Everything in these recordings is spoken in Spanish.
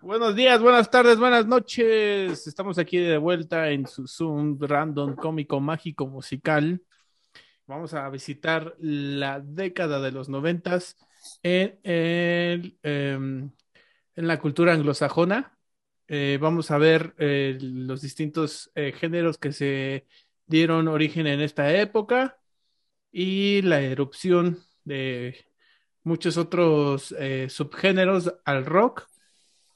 Buenos días, buenas tardes, buenas noches. Estamos aquí de vuelta en su Zoom random cómico mágico musical. Vamos a visitar la década de los noventas en, em, en la cultura anglosajona. Eh, vamos a ver eh, los distintos eh, géneros que se dieron origen en esta época y la erupción de muchos otros subgéneros al rock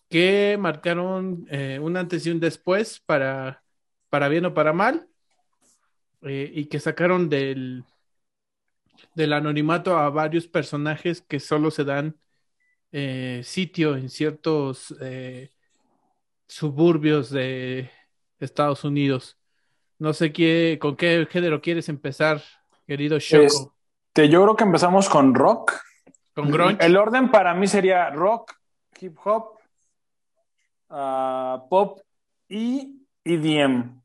que marcaron eh, un antes y un después para, para bien o para mal, eh, y que sacaron del, del anonimato a varios personajes que solo se dan eh, sitio en ciertos suburbios de Estados Unidos. No sé qué, con qué género quieres empezar, querido Shoko. Este, yo creo que empezamos con rock. Con grunge. El orden para mí sería rock, hip hop, pop y EDM.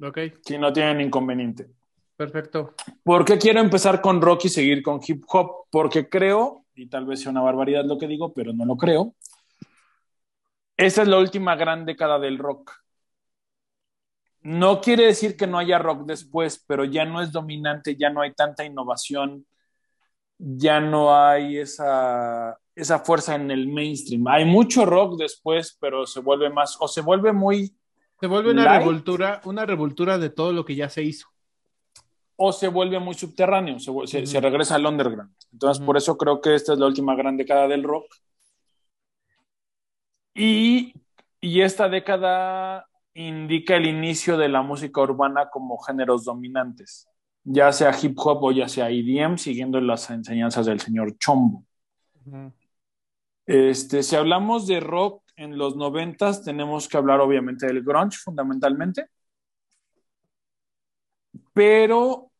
Ok. Si no tienen inconveniente. Perfecto. ¿Por qué quiero empezar con rock y seguir con hip hop? Porque creo, y tal vez sea una barbaridad lo que digo, pero no lo creo. Esta es la última gran década del rock. No quiere decir que no haya rock después, pero ya no es dominante, ya no hay tanta innovación, ya no hay esa esa fuerza en el mainstream. Hay mucho rock después, pero se vuelve más, o se vuelve muy... Se vuelve una revoltura, una revoltura de todo lo que ya se hizo. O se vuelve muy subterráneo, se, regresa al underground. Entonces, por eso creo que esta es la última gran década del rock. Y, y esta década indica el inicio de la música urbana como géneros dominantes, ya sea hip hop o ya sea EDM, siguiendo las enseñanzas del señor Chombo. Este, si hablamos de rock en los noventas, tenemos que hablar obviamente del grunge fundamentalmente. Pero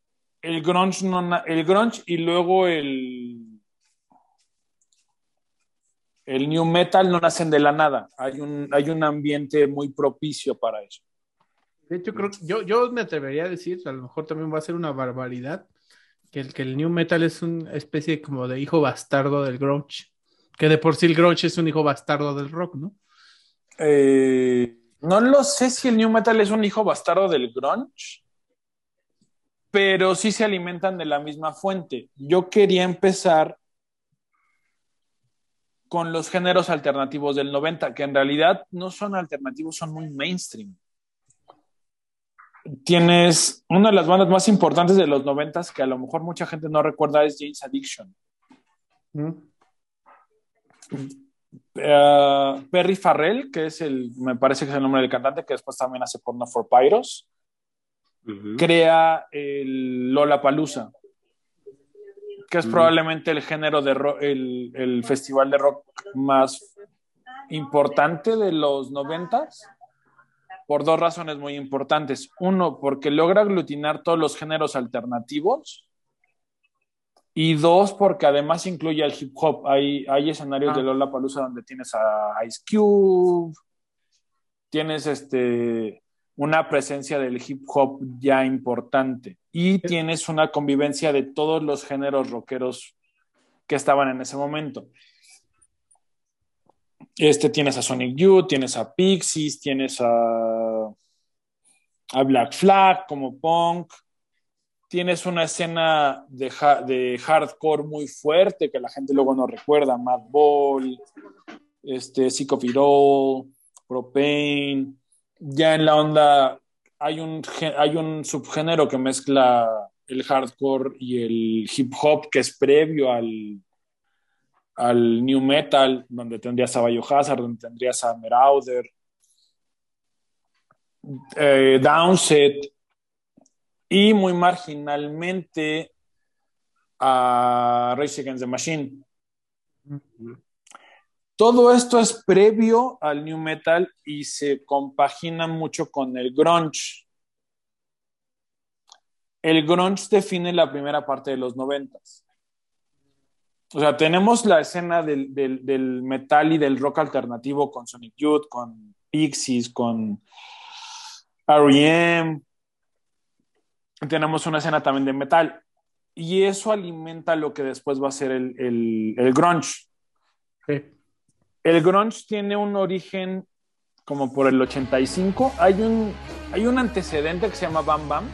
el grunge, no, el grunge y luego el, el new metal no nacen de la nada. Hay un, hay un ambiente muy propicio para eso. De hecho, creo yo, yo me atrevería a decir, a lo mejor también va a ser una barbaridad, que el, que el new metal es una especie como de hijo bastardo del grunge. Que de por sí el grunge es un hijo bastardo del rock, ¿no? Eh, no lo sé si el new metal es un hijo bastardo del grunge, pero sí se alimentan de la misma fuente. Yo quería empezar con los géneros alternativos del 90, que en realidad no son alternativos, son muy mainstream. Tienes una de las bandas más importantes de los 90 que a lo mejor mucha gente no recuerda es James Addiction. ¿Mm? Eh, Perry Farrell, que es el, me parece que es el nombre del cantante, que después también hace porno for Pyros, crea el Lola Palusa, que es probablemente el género de rock, el, festival de rock más importante de los noventas, por dos razones muy importantes. Uno, porque logra aglutinar todos los géneros alternativos y dos, porque además incluye al hip hop. Hay, hay escenarios de ah. Lola Palusa donde tienes a Ice Cube, tienes este, una presencia del hip hop ya importante y tienes una convivencia de todos los géneros rockeros que estaban en ese momento. Este tienes a Sonic Youth, tienes a Pixies, tienes a, a Black Flag como punk, tienes una escena de, de, hardcore muy fuerte que la gente luego no recuerda, Mad Ball, este, Psychopirol, Propane, ya en la onda hay un, hay un subgénero que mezcla el hardcore y el hip hop que es previo al, al new metal, donde tendrías a Biohazard, donde tendrías a Merauder, eh, Downset, y muy marginalmente a Race Against the Machine. Todo esto es previo al new metal y se compagina mucho con el grunge. El grunge define la primera parte de los noventas. O sea, tenemos la escena del, del, metal y del rock alternativo con Sonic Youth, con Pixies, con R.E.M., tenemos una escena también de metal. Y eso alimenta lo que después va a ser el, el, grunge. El grunge tiene un origen como por el 85. Hay un, hay un antecedente que se llama Bam Bam.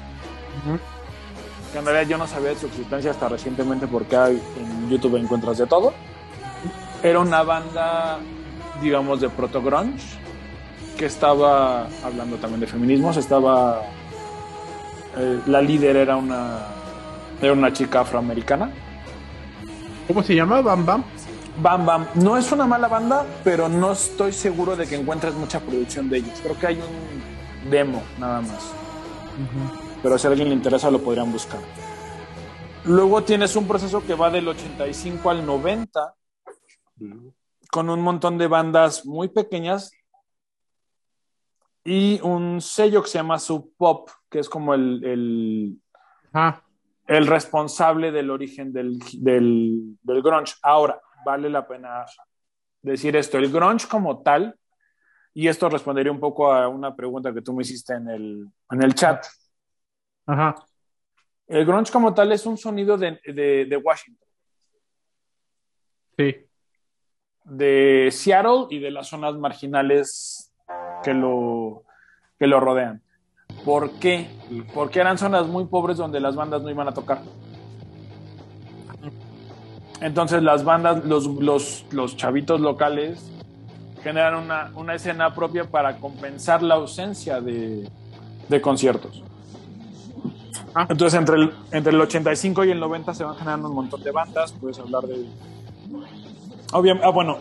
Que en realidad yo no sabía de su existencia hasta recientemente porque hay, en YouTube encuentras de todo. Era una banda, digamos, de proto grunge que estaba hablando también de feminismos. Estaba. Eh, la líder era una, era una chica afroamericana. ¿Cómo se llama? Bam Bam. Bam Bam. No es una mala banda, pero no estoy seguro de que encuentres mucha producción de ellos. Creo que hay un demo nada más. Pero si a alguien le interesa lo podrían buscar. Luego tienes un proceso que va del 85 al 90 con un montón de bandas muy pequeñas y un sello que se llama Sub Pop, que es como el, el, Ah, el responsable del origen del, del, del grunge. Ahora, vale la pena decir esto, el grunge como tal, y esto respondería un poco a una pregunta que tú me hiciste en el, en el chat. ajá. El grunge como tal es un sonido de, de, de Washington, Sí. de Seattle y de las zonas marginales que lo, que lo rodean. ¿Por qué? Porque eran zonas muy pobres donde las bandas no iban a tocar. Entonces las bandas, los, los, los chavitos locales generan una, una escena propia para compensar la ausencia de, de conciertos. Ah. Entonces entre el, entre el 85 y el 90 se van generando un montón de bandas, puedes hablar de... Obviamente, ah, bueno,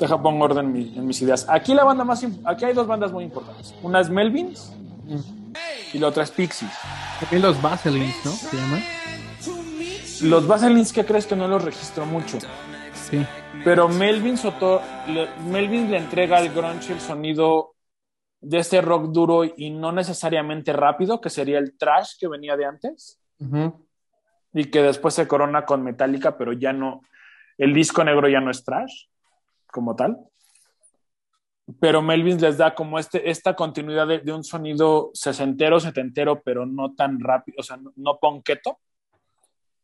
deja pongo orden en, mi- en mis ideas. Aquí la banda más, aquí hay dos bandas muy importantes. Una es Melvins y la otra es Pixies. También los Vaselines, ¿no? Se. Los Vaselines, ¿qué crees que no los registro mucho? Sí. Pero Melvin Soto, le, Melvin le entrega al grunge el sonido de este rock duro y no necesariamente rápido, que sería el trash que venía de antes, y que después se corona con Metallica, pero ya no, el disco negro ya no es trash como tal. Pero Melvin les da como este, esta continuidad de, de un sonido sesentero, setentero, pero no tan rápido, o sea, no, no ponqueto.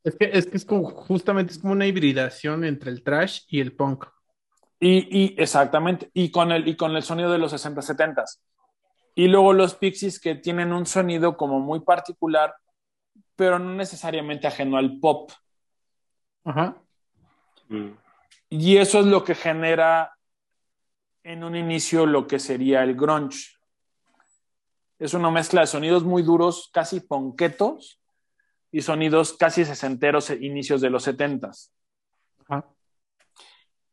Es que, es que es como, justamente es como una hibridación entre el trash y el punk. Y, y exactamente, y con, el, y con el sonido de los 60, 70 Y luego los Pixies que tienen un sonido como muy particular, pero no necesariamente ajeno al pop. Ajá. Y eso es lo que genera en un inicio lo que sería el grunge. Es una mezcla de sonidos muy duros, casi ponquetos, y sonidos casi sesenteros, e inicios de los setentas.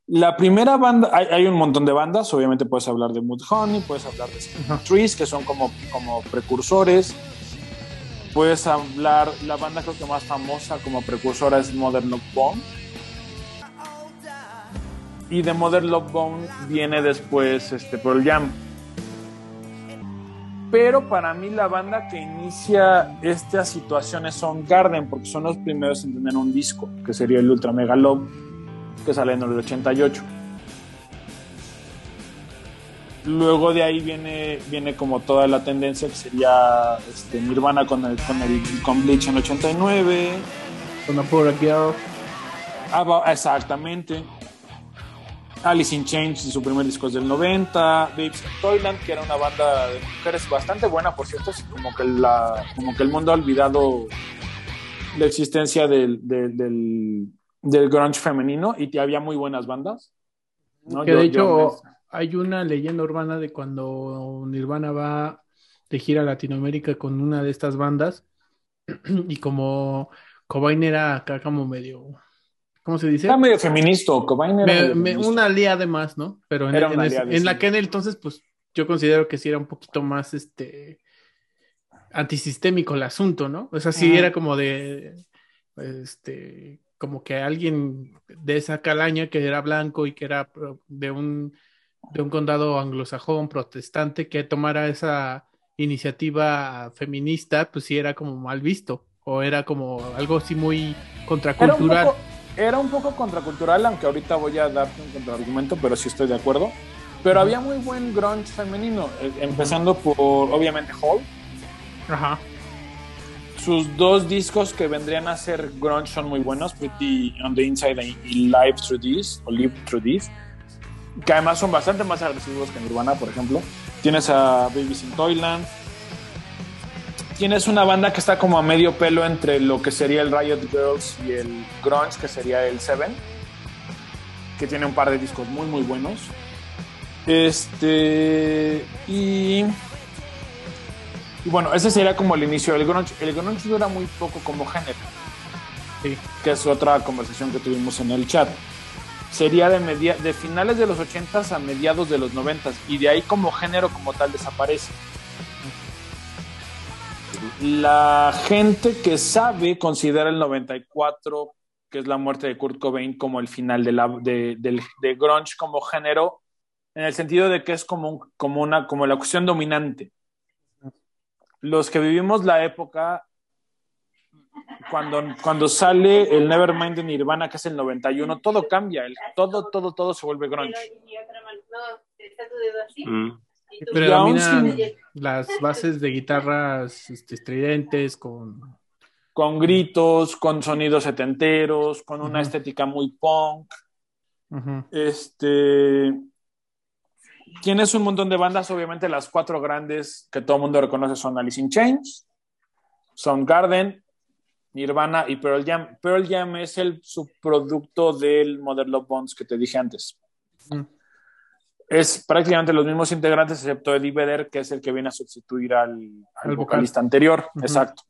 La primera banda, hay, hay un montón de bandas, obviamente puedes hablar de Mudhoney, puedes hablar de. Trees, que son como, como precursores. Puedes hablar, la banda creo que más famosa como precursora es Modern Love Bone. Y de Modern Love Bone viene después este, Pearl Jam. Pero para mí la banda que inicia estas situaciones son Garden, porque son los primeros en tener un disco, que sería el Ultra Mega Love, que sale en el 88. Luego de ahí viene, viene como toda la tendencia que sería este, Nirvana con, el, con, el, con Bleach en el 89. Con Poor Girl. Ah, exactamente. Alice in Chains, su primer disco es del 90. Babes in Toyland, que era una banda de mujeres bastante buena, por cierto. Como que, la, como que el mundo ha olvidado la existencia del, del, del, del grunge femenino y había muy buenas bandas. ¿no? Que Yo- de yo hecho me- hay una leyenda urbana de cuando Nirvana va de gira a Latinoamérica con una de estas bandas y como Cobain era acá como medio, ¿cómo se dice? Era medio feminista, Cobain era Me- medio me- feminista. una aliada más, ¿no? Pero en, Era en una ese- aliada, en sí. la que en el entonces, pues yo considero que sí era un poquito más este antisistémico el asunto, ¿no? O sea, sí era como de este como que alguien de esa calaña que era blanco y que era de un de un condado anglosajón protestante que tomara esa iniciativa feminista, pues sí era como mal visto o era como algo así muy Era un, contracultural. poco, era un poco contracultural, aunque ahorita voy a darte un contraargumento, pero sí estoy de acuerdo. Pero había muy buen grunge femenino, eh, empezando por, obviamente, Hall. Ajá. sus dos discos que vendrían a ser grunge son muy buenos, Pretty on the Inside y Live Through This, o Live Through This, que además son bastante más agresivos que Nirvana, por ejemplo. Tienes a Babies in Toyland. Tienes una banda que está como a medio pelo entre lo que sería el Riot Girls y el grunge, que sería el Seven, que tiene un par de discos muy, muy buenos. Este. Y y bueno, ese sería como el inicio del grunge. El grunge dura muy poco como género. Sí. Que es otra conversación que tuvimos en el chat. Sería de, media, de finales de los 80 a mediados de los 90 y de ahí como género como tal desaparece. La gente que sabe considera el 94, que es la muerte de Kurt Cobain, como el final de, la, de, de grunge como género, en el sentido de que es como, como, una, como la cuestión dominante los que vivimos la época, cuando, cuando sale el Nevermind de Nirvana, que es el 91, todo cambia, el, todo, todo, todo se vuelve grunge. Mm. Predominan las bases de guitarras este, estridentes con... Con gritos, con sonidos setenteros, con una estética muy punk. Este tienes un montón de bandas, obviamente las cuatro grandes que todo el mundo reconoce son Alice in Chains, Soundgarden, Nirvana y Pearl Jam. Pearl Jam es el subproducto del Modern Love Bones que te dije antes. Mm. Es prácticamente los mismos integrantes, excepto Eddie Vedder, que es el que viene a sustituir al, vocalista anterior. Exacto.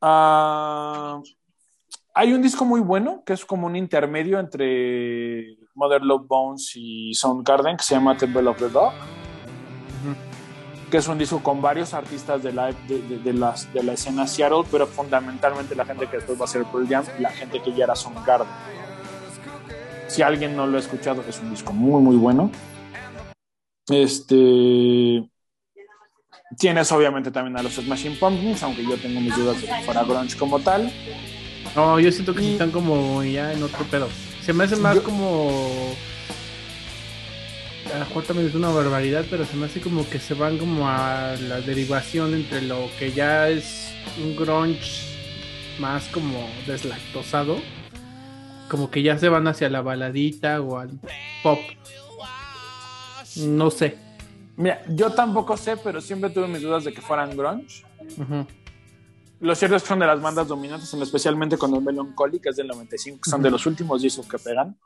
Ah, hay un disco muy bueno que es como un intermedio entre Mother Love Bones y Soundgarden que se llama Temple of the Dog, que es un disco con varios artistas de la, de, las, de la escena Seattle, pero fundamentalmente la gente que después va a ser Pearl Jam y la gente que ya era Soundgarden. Si alguien no lo ha escuchado, es un disco muy, muy bueno. Este. Tienes obviamente también a los Smashing Pumpkins, aunque yo tengo mis dudas de que fuera grunge como tal. No, yo siento que están como ya en otro pedo. Se me hace más como. A lo mejor también es una barbaridad, pero se me hace como que se van como a la derivación entre lo que ya es un grunge más como deslactosado. Como que ya se van hacia la baladita o al pop. No sé. Mira, yo tampoco sé, pero siempre tuve mis dudas de que fueran grunge. Ajá los cierto es que son de las bandas dominantes, especialmente con el Melancholy, que es del 95, son de los últimos discos que pegan.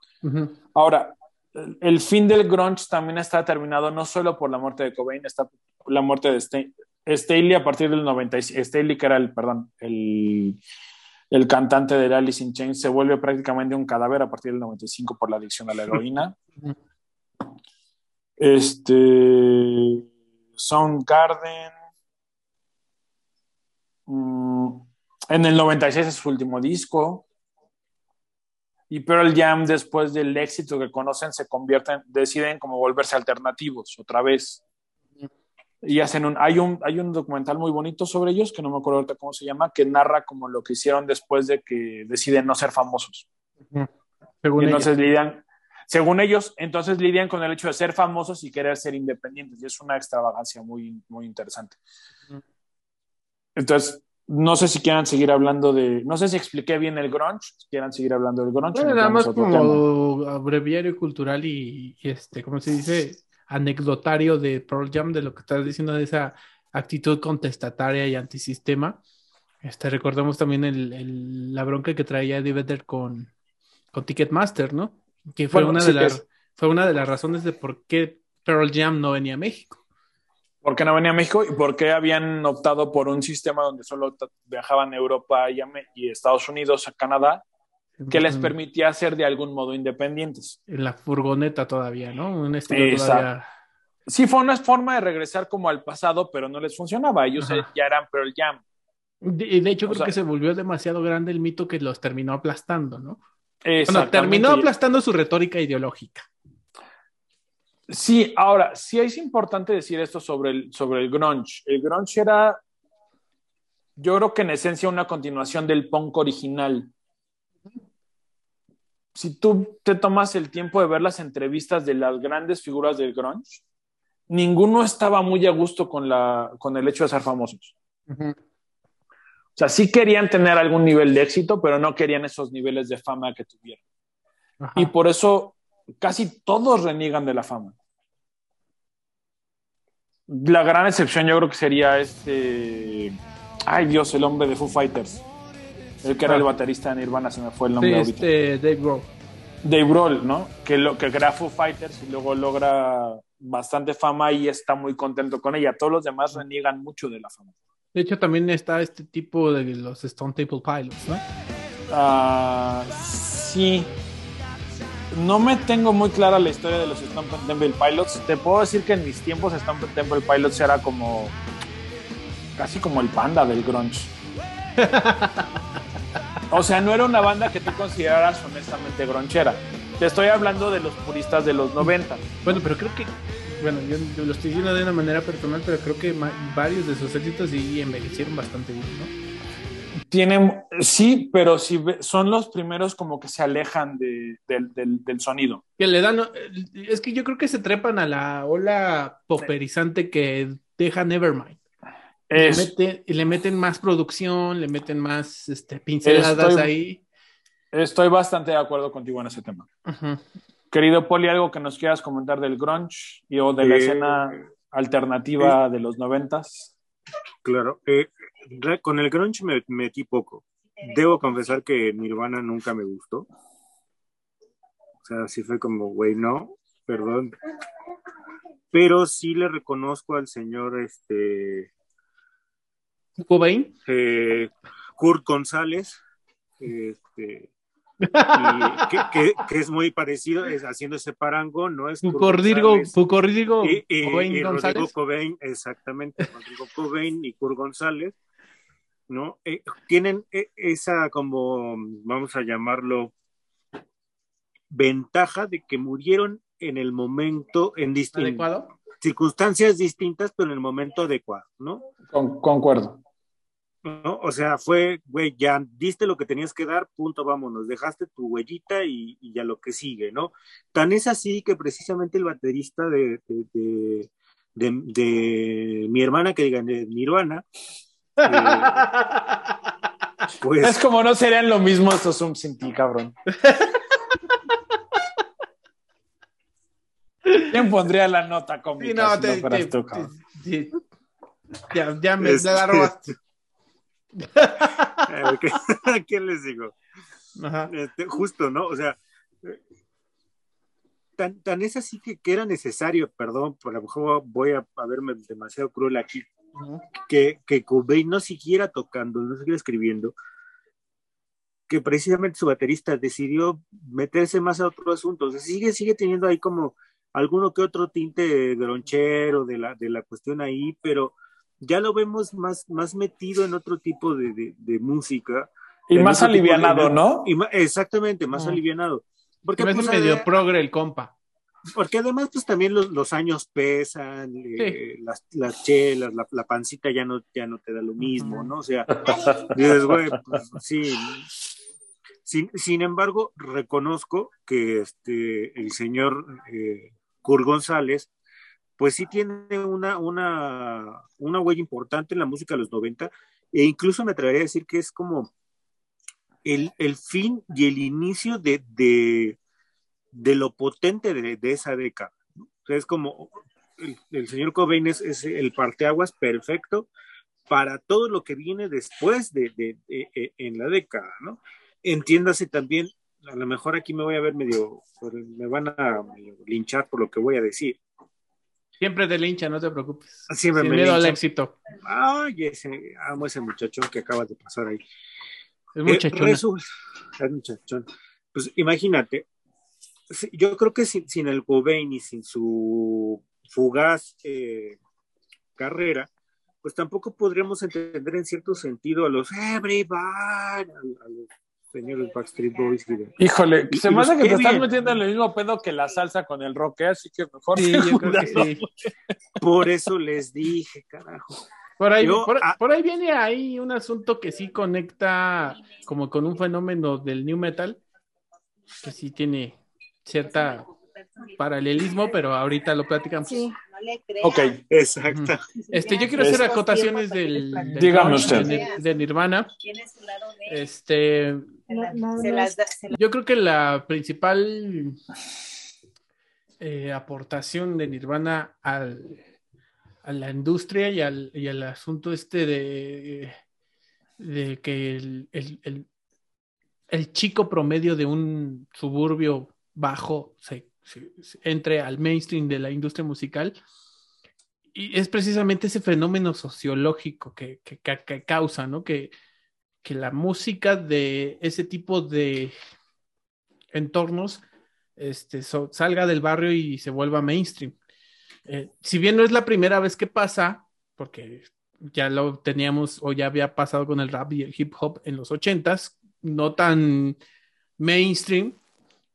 Ahora, el fin del grunge también está terminado no solo por la muerte de Cobain, está la muerte de Staley a partir del 96. Staley, que era el, perdón, el, el cantante de Alice in Chains, se vuelve prácticamente un cadáver a partir del 95 por la adicción a la heroína. Este. Soundgarden Mm, en el 96 es su último disco. Y Pearl Jam, después del éxito que conocen, se convierten, deciden como volverse alternativos otra vez. Y hacen un hay, un. hay un documental muy bonito sobre ellos, que no me acuerdo ahorita cómo se llama, que narra como lo que hicieron después de que deciden no ser famosos. Según entonces ellos. lidian, según ellos, entonces lidian con el hecho de ser famosos y querer ser independientes. Y es una extravagancia muy, muy interesante. Entonces, no sé si quieran seguir hablando de. No sé si expliqué bien el grunge, si quieran seguir hablando del grunge. nada más como abreviario cultural y, este, ¿cómo se dice? Anecdotario de Pearl Jam, de lo que estás diciendo, de esa actitud contestataria y antisistema. Este, recordemos también el, la bronca que traía Eddie con, con Ticketmaster, ¿no? Que fue, una de las, fue una de las razones de por qué Pearl Jam no venía a México. ¿Por qué no venía a México y por qué habían optado por un sistema donde solo viajaban a Europa y, Estados Unidos, a Canadá, que les permitía ser de algún modo independientes? En la furgoneta todavía, ¿no? Un estilo Sí, fue una forma de regresar como al pasado, pero no les funcionaba. Ellos ya eran Pearl Jam. De, de hecho, creo que se volvió demasiado grande el mito que los terminó aplastando, ¿no? Bueno, terminó aplastando su retórica ideológica. Sí, ahora, sí es importante decir esto sobre el, sobre el grunge. El grunge era, yo creo que en esencia una continuación del punk original. Si tú te tomas el tiempo de ver las entrevistas de las grandes figuras del grunge, ninguno estaba muy a gusto con, la, con el hecho de ser famosos. O sea, sí querían tener algún nivel de éxito, pero no querían esos niveles de fama que tuvieron. Y por eso casi todos reniegan de la fama. La gran excepción yo creo que sería este... Ay Dios, el hombre de Foo Fighters. El que era el baterista de Nirvana, se me fue el nombre sí, Este, Dave Grohl. Dave Grohl, ¿no? Que, lo, que crea Foo Fighters y luego logra bastante fama y está muy contento con ella. Todos los demás reniegan mucho de la fama. De hecho, también está este tipo de los Stone Temple Pilots, ¿no? Ah, sí. No me tengo muy clara la historia de los Stone Temple Pilots. Te puedo decir que en mis tiempos Stone Temple Pilots era como casi como el panda del grunge. o sea, no era una banda que tú consideraras honestamente gronchera. Te estoy hablando de los puristas de los 90. Bueno, pero creo que bueno, yo, lo estoy diciendo de una manera personal, pero creo que varios de sus éxitos sí envejecieron bastante bien, ¿no? Tienen, sí, pero sí son los primeros como que se alejan del, sonido. Que le dan, es que yo creo que se trepan a la ola poperizante que deja Nevermind. Le, meten, más producción, le meten más este, pinceladas ahí. Estoy bastante de acuerdo contigo en ese tema. Querido Poli, algo que nos quieras comentar del grunge y o de la escena alternativa de los noventas. Claro, eh, con el grunge me metí poco. Debo confesar que Nirvana nunca me gustó. O sea, sí fue como, güey, no, perdón. Pero sí le reconozco al señor, este... Cobain. Eh, Kurt González. Este, que, es muy parecido, es haciendo ese parango, ¿no? Es Rodrigo y, y, Rodrigo Cobain, exactamente, Rodrigo Cobain y Kurt González, ¿no? Eh, tienen eh, esa como, vamos a llamarlo, ventaja de que murieron en el momento, en circunstancias distintas, pero en el momento adecuado, ¿no? Con, concuerdo. ¿No? O sea, fue, güey, ya diste lo que tenías que dar, punto, vámonos, dejaste tu huellita y, ya lo que sigue, ¿no? Tan es así que precisamente el baterista de, de, mi hermana, que digan, de Nirvana, eh, pues... Es como no serían lo mismo estos Zoom sin ti, cabrón. ¿Quién pondría la nota cómica? Sí, no, ya, ya me la robaste. ¿A quién les digo? Este, justo, ¿no? O sea, tan, tan es así que, era necesario, perdón, por lo mejor voy a, verme demasiado cruel aquí, que, que Cobain no siguiera tocando, no siguiera escribiendo, que precisamente su baterista decidió meterse más a otro asunto. O sea, sigue, sigue teniendo ahí como alguno que otro tinte gronchero de la, de la cuestión ahí, pero ya lo vemos más, más metido en otro tipo de, música. Y más alivianado, ¿no? exactamente, más alivianado. Porque es pues, medio progre el compa. Porque además, pues también los, años pesan, eh, las, las, chelas, la, pancita ya no, ya no te da lo mismo, ¿no? O sea, dices, güey, pues sí. Sin, sin, embargo, reconozco que este, el señor eh, Kurt González pues sí tiene una, una, una huella importante en la música de los 90 e incluso me atrevería a decir que es como el, fin y el inicio de, de, lo potente de, esa década. es como el, señor Cobain es, el parteaguas perfecto para todo lo que viene después de, e, en la década, ¿no? Entiéndase también, a lo mejor aquí me voy a ver medio, me van a linchar por lo que voy a decir, Siempre te lincha, no te preocupes. Siempre Sin miedo al éxito. Ay, ese, amo ese muchachón que acaba de pasar ahí. Es muchachón. es muchachón. Pues imagínate, yo creo que sin, el Cobain y sin su fugaz eh, carrera, pues tampoco podríamos entender en cierto sentido a los everybody, a los señores Backstreet Boys. Híjole, se me hace que te estás metiendo en el mismo pedo que la salsa con el rock, ¿eh? así que mejor. Sí, yo creo que sí. Por eso les dije, carajo. Por ahí, por, ahí viene ahí un asunto que sí conecta como con un fenómeno del new metal, que sí tiene cierta paralelismo, pero ahorita lo platicamos. Sí, Ok. Exacto. Este, yo quiero hacer acotaciones del, del Dígame grunge, usted. de, de Nirvana. Tiene su lado de- Este, se las da- se las- yo creo que la principal eh, aportación de Nirvana al, a la industria y al, y al asunto este de, de que el, el- el- el chico promedio de un suburbio bajo se entre al mainstream de la industria musical. Y es precisamente ese fenómeno sociológico que, que- causa, ¿no? Que, que la música de ese tipo de entornos este, salga del barrio y se vuelva mainstream. Eh, si bien no es la primera vez que pasa, porque ya lo teníamos o ya había pasado con el rap y el hip hop en los ochentas, no tan mainstream,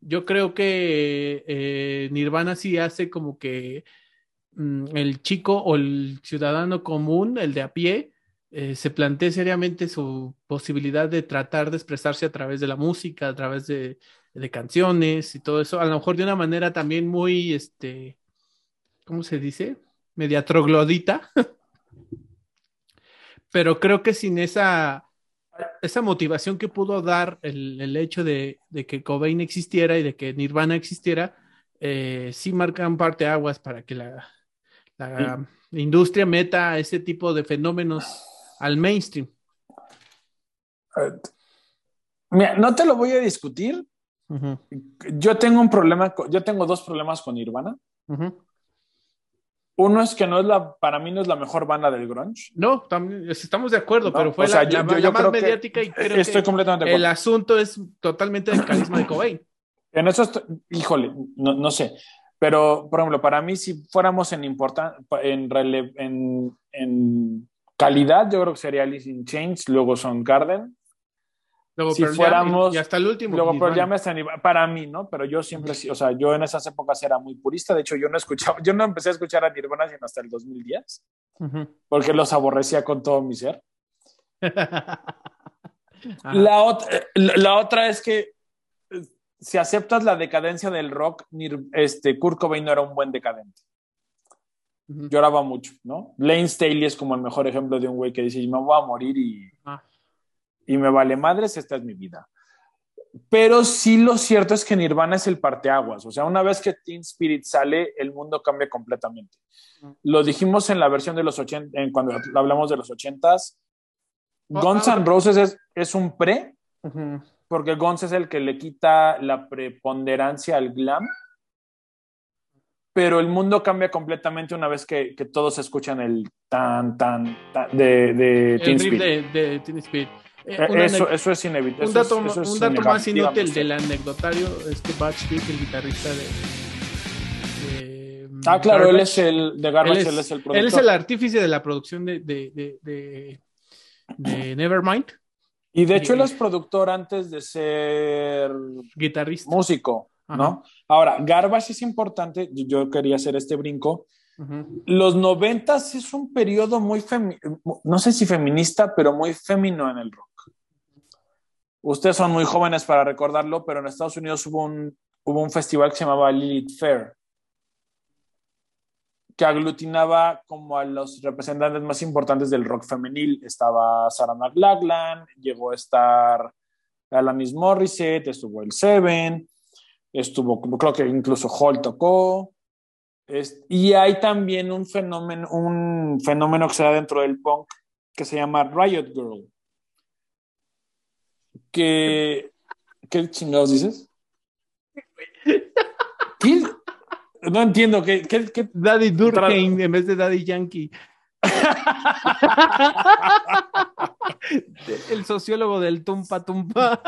yo creo que eh, Nirvana sí hace como que mm, el chico o el ciudadano común, el de a pie, eh, se plantee seriamente su posibilidad de tratar de expresarse a través de la música, a través de, de canciones y todo eso, a lo mejor de una manera también muy, este, ¿cómo se dice? Media troglodita. Pero creo que sin esa, esa motivación que pudo dar el, el hecho de, de que Cobain existiera y de que Nirvana existiera, eh, sí marcan parte aguas para que la, la industria meta ese tipo de fenómenos al mainstream. Eh, Mira, no te lo voy a discutir. Yo tengo un problema, yo tengo dos problemas con Nirvana. ujú. Uno es que no es la, para mí no es la mejor banda del grunge. No, también estamos de acuerdo, No, pero fue o sea, la, yo- la- yo- la yo más creo que mediática y creo Estoy que completamente el acuerdo. asunto es totalmente del carisma de Cobain. En eso, estoy- híjole, no, no sé. Pero, por ejemplo, para mí, si fuéramos en, importan- en, rele- en, en calidad, yo creo que sería Alice in Chains, luego Son Garden, Luego Si fuéramos- y hasta el último. luego ni- para mí, ¿no? Pero yo siempre, o sea, yo en esas épocas era muy purista. De hecho, yo no escuchaba, yo no empecé a escuchar a Nirvana sino hasta el 2010, Ujú. porque los aborrecía con todo mi ser. La, ot- eh, la, otra es que si aceptas la decadencia del rock, Nir- este, Kurt Cobain no era un buen decadente. Lloraba mucho, ¿no? Lane Staley es como el mejor ejemplo de un güey que dice, me voy a morir y, Ah. Y me vale madres, esta es mi vida. Pero sí lo cierto es que Nirvana es el parteaguas. O sea, una vez que Teen Spirit sale, el mundo cambia completamente. Lo dijimos en la versión de los 80, en cuando hablamos de los 80s. Oh, Guns N' Roses es, es un pre, porque Guns es el que le quita la preponderancia al glam. Pero el mundo cambia completamente una vez que, que todos escuchan el tan, tan, tan de, de El Teen Spirit. de, de Teen Spirit. Eh, Eh, Eso, eso es inevitable. un dato, es- eso es un dato más inútil del anecdotario es que Batch Vig, el guitarrista de. de, mm, Ah, claro, él Garbage, es el de Garbage, él él es, el él productor. es el artífice de la producción de, de, de, de- de Nevermind, Y de hecho, él es productor antes de ser guitarrista. músico, ¿no? Ahora, Garbage es importante. Yo quería hacer este brinco. Los noventas es un periodo muy, no sé si feminista, pero muy femenino en el rock. Ustedes son muy jóvenes para recordarlo, pero en Estados Unidos hubo un, hubo un festival que se llamaba Lilith Fair, que aglutinaba como a los representantes más importantes del rock femenil. Estaba Sarah McLachlan, llegó a estar Alanis Morissette, estuvo el Seven, estuvo, creo que incluso Hall tocó. Y hay también un fenómeno, un fenómeno que se da dentro del punk que se llama Riot Girl. Que, ¿Qué chingados dices? ¿Qué? No entiendo. ¿qué, qué, qué- Daddy Durkheim en vez de Daddy Yankee. el sociólogo del Tumpa Tumpa.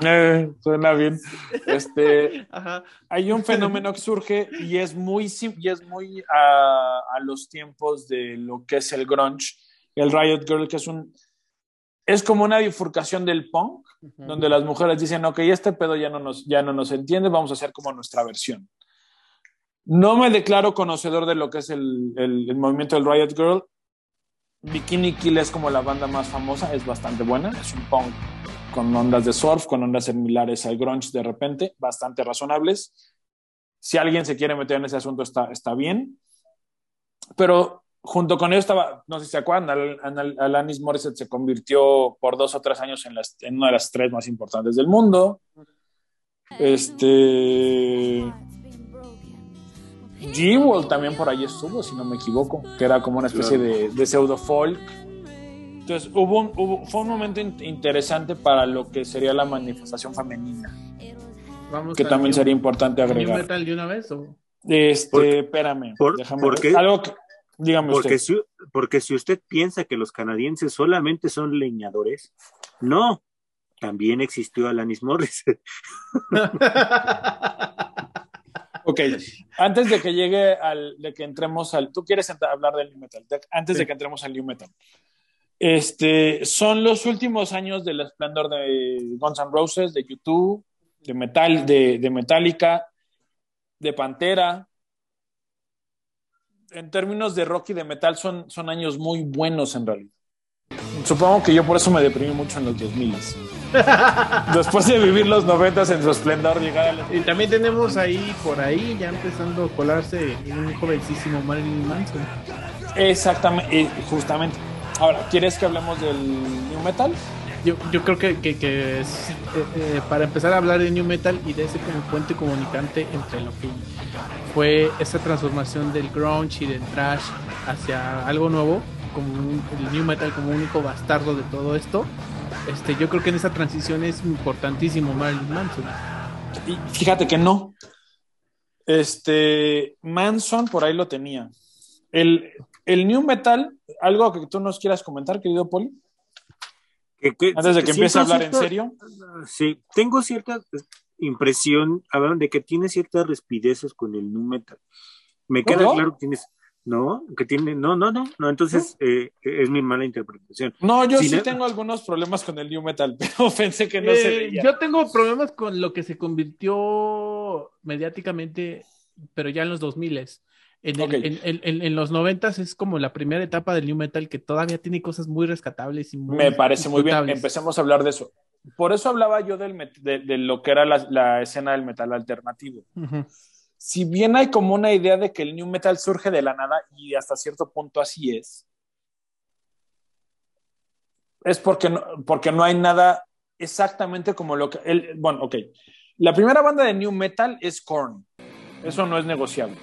Eh, suena bien. Este, Ajá. hay un fenómeno que surge y es muy, y es muy a, a los tiempos de lo que es el grunge, el Riot Girl, que es un es como una bifurcación del punk, donde las mujeres dicen, ok, este pedo ya no nos, ya no nos entiende, vamos a hacer como nuestra versión. No me declaro conocedor de lo que es el, el- el movimiento del Riot Girl. Bikini Kill es como la banda más famosa, es bastante buena, es un punk con ondas de surf, con ondas similares al grunge de repente, bastante razonables. Si alguien se quiere meter en ese asunto, está, está bien. pero junto con ellos estaba, no sé si se acuerdan, Alanis Morissette se convirtió por dos o tres años en, en una de las tres más importantes del mundo. Este. G-Wall también por ahí estuvo, si no me equivoco, que era como una especie de, pseudo folk. Entonces hubo, fue un momento interesante para lo que sería la manifestación femenina. que también sería importante agregar. metal de una vez o? Este, espérame, déjame porque, Algo dígame porque Si, porque si usted piensa que los canadienses solamente son leñadores, no, también existió Alanis Morris. ok, antes de que llegue al, de que entremos al, tú quieres hablar del New Metal, antes de que entremos al New Metal. Este, son los últimos años del esplendor de Guns N' Roses, de YouTube, de Metal, de, de Metallica, de Pantera. En términos de rock y de metal son, son años muy buenos en realidad. Supongo que yo por eso me deprimí mucho en los 2000. Después de vivir los 90 en su esplendor, llegar Y también tenemos ahí, por ahí, ya empezando a colarse un jovencísimo Marilyn Manson. Exactamente, eh, justamente. Ahora, ¿quieres que hablemos del New Metal? Yo, yo creo que, que, que es, eh, eh, para empezar a hablar de New Metal y de ese como puente comunicante entre lo que fue esa transformación del grunge y del trash hacia algo nuevo, como el New Metal como único bastardo de todo esto, este, yo creo que en esa transición es importantísimo Marilyn Manson. Y fíjate que no. Este, Manson por ahí lo tenía. El, el New Metal, algo que tú nos quieras comentar, querido Poli. Antes de que empiece a hablar en serio. Sí, tengo cierta impresión de que tiene ciertas respideces con el nu metal. Me queda claro que tienes, no, que tiene, no, no, no, no, entonces eh, es mi mala interpretación. No, yo sí tengo algunos problemas con el new metal, pero pensé que no se eh, veía. Yo tengo problemas con lo que se convirtió mediáticamente, pero ya en los 2000 en, en, los noventas es como la primera etapa del new metal que todavía tiene cosas muy rescatables y Me parece muy bien. Empecemos a hablar de eso. Por eso hablaba yo del de, lo que era la, escena del metal alternativo. Si bien hay como una idea de que el new metal surge de la nada, y hasta cierto punto así es, es porque no, porque no hay nada exactamente como lo que. El, bueno, ok. La primera banda de new metal es Korn. Eso no es negociable.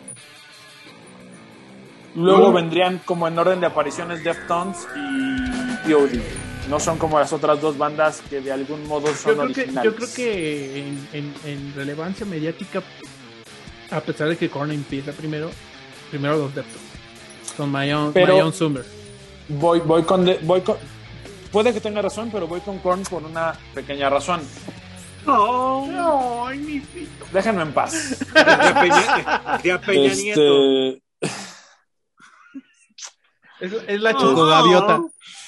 Luego vendrían como en orden de apariciones Deftones y POD. No son como las otras dos bandas que de algún modo son yo originales. yo creo que en, relevancia mediática, a pesar de que Korn empieza primero, primero los Deftones. Con My Own, Summer. Voy, voy, con voy con. Puede que tenga razón, pero voy con Korn por una pequeña razón. Oh, no, mi Déjenme en paz. De Peña, este... Es, la chocogaviota.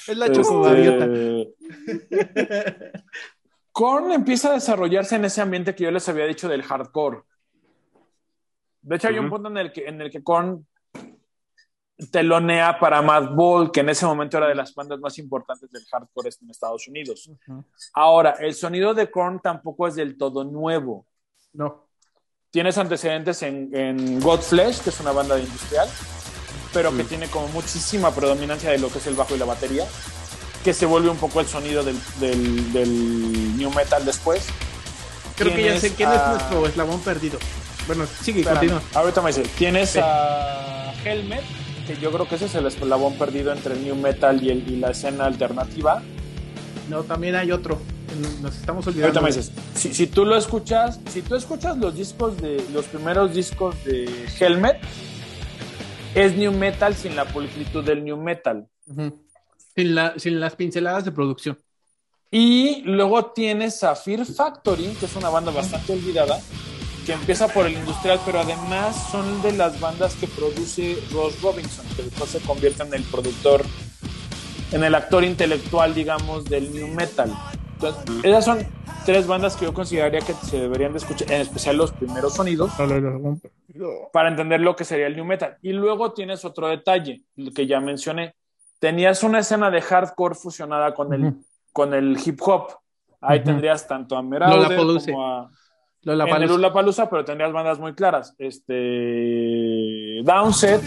Es la chocogaviota. Korn empieza a desarrollarse en ese ambiente que yo les había dicho del hardcore. De hecho, hay un punto en el que, en el que Korn telonea para Madball, que en ese momento era de las bandas más importantes del hardcore en Estados Unidos. Ahora, el sonido de Korn tampoco es del todo nuevo. No. Tienes antecedentes en, en Godflesh, que es una banda de industrial pero que tiene como muchísima predominancia de lo que es el bajo y la batería, que se vuelve un poco el sonido del, del, new metal después. Creo que ya sé quién es nuestro eslabón perdido. Bueno, sigue, continúa. Ahorita me dice, tienes a Helmet, que yo creo que ese es el eslabón perdido entre el new metal y, el, y la escena alternativa. No, también hay otro. Nos estamos olvidando. Ahorita me si, si, tú lo escuchas, si tú escuchas los discos de los primeros discos de Helmet, es new metal sin la pulcritud del new metal. sin, la, sin las pinceladas de producción. Y luego tienes a Fear Factory, que es una banda bastante olvidada, que empieza por el industrial, pero además son de las bandas que produce Ross Robinson, que después se convierte en el productor, en el actor intelectual, digamos, del new metal. Entonces, esas son tres bandas que yo consideraría que se deberían de escuchar, en especial los primeros sonidos, para entender lo que sería el new metal. Y luego tienes otro detalle, que ya mencioné. Tenías una escena de hardcore fusionada con el, con el hip hop. Ahí tendrías tanto a Meraude como a Lola Palusa, pero tendrías bandas muy claras. Este Downset,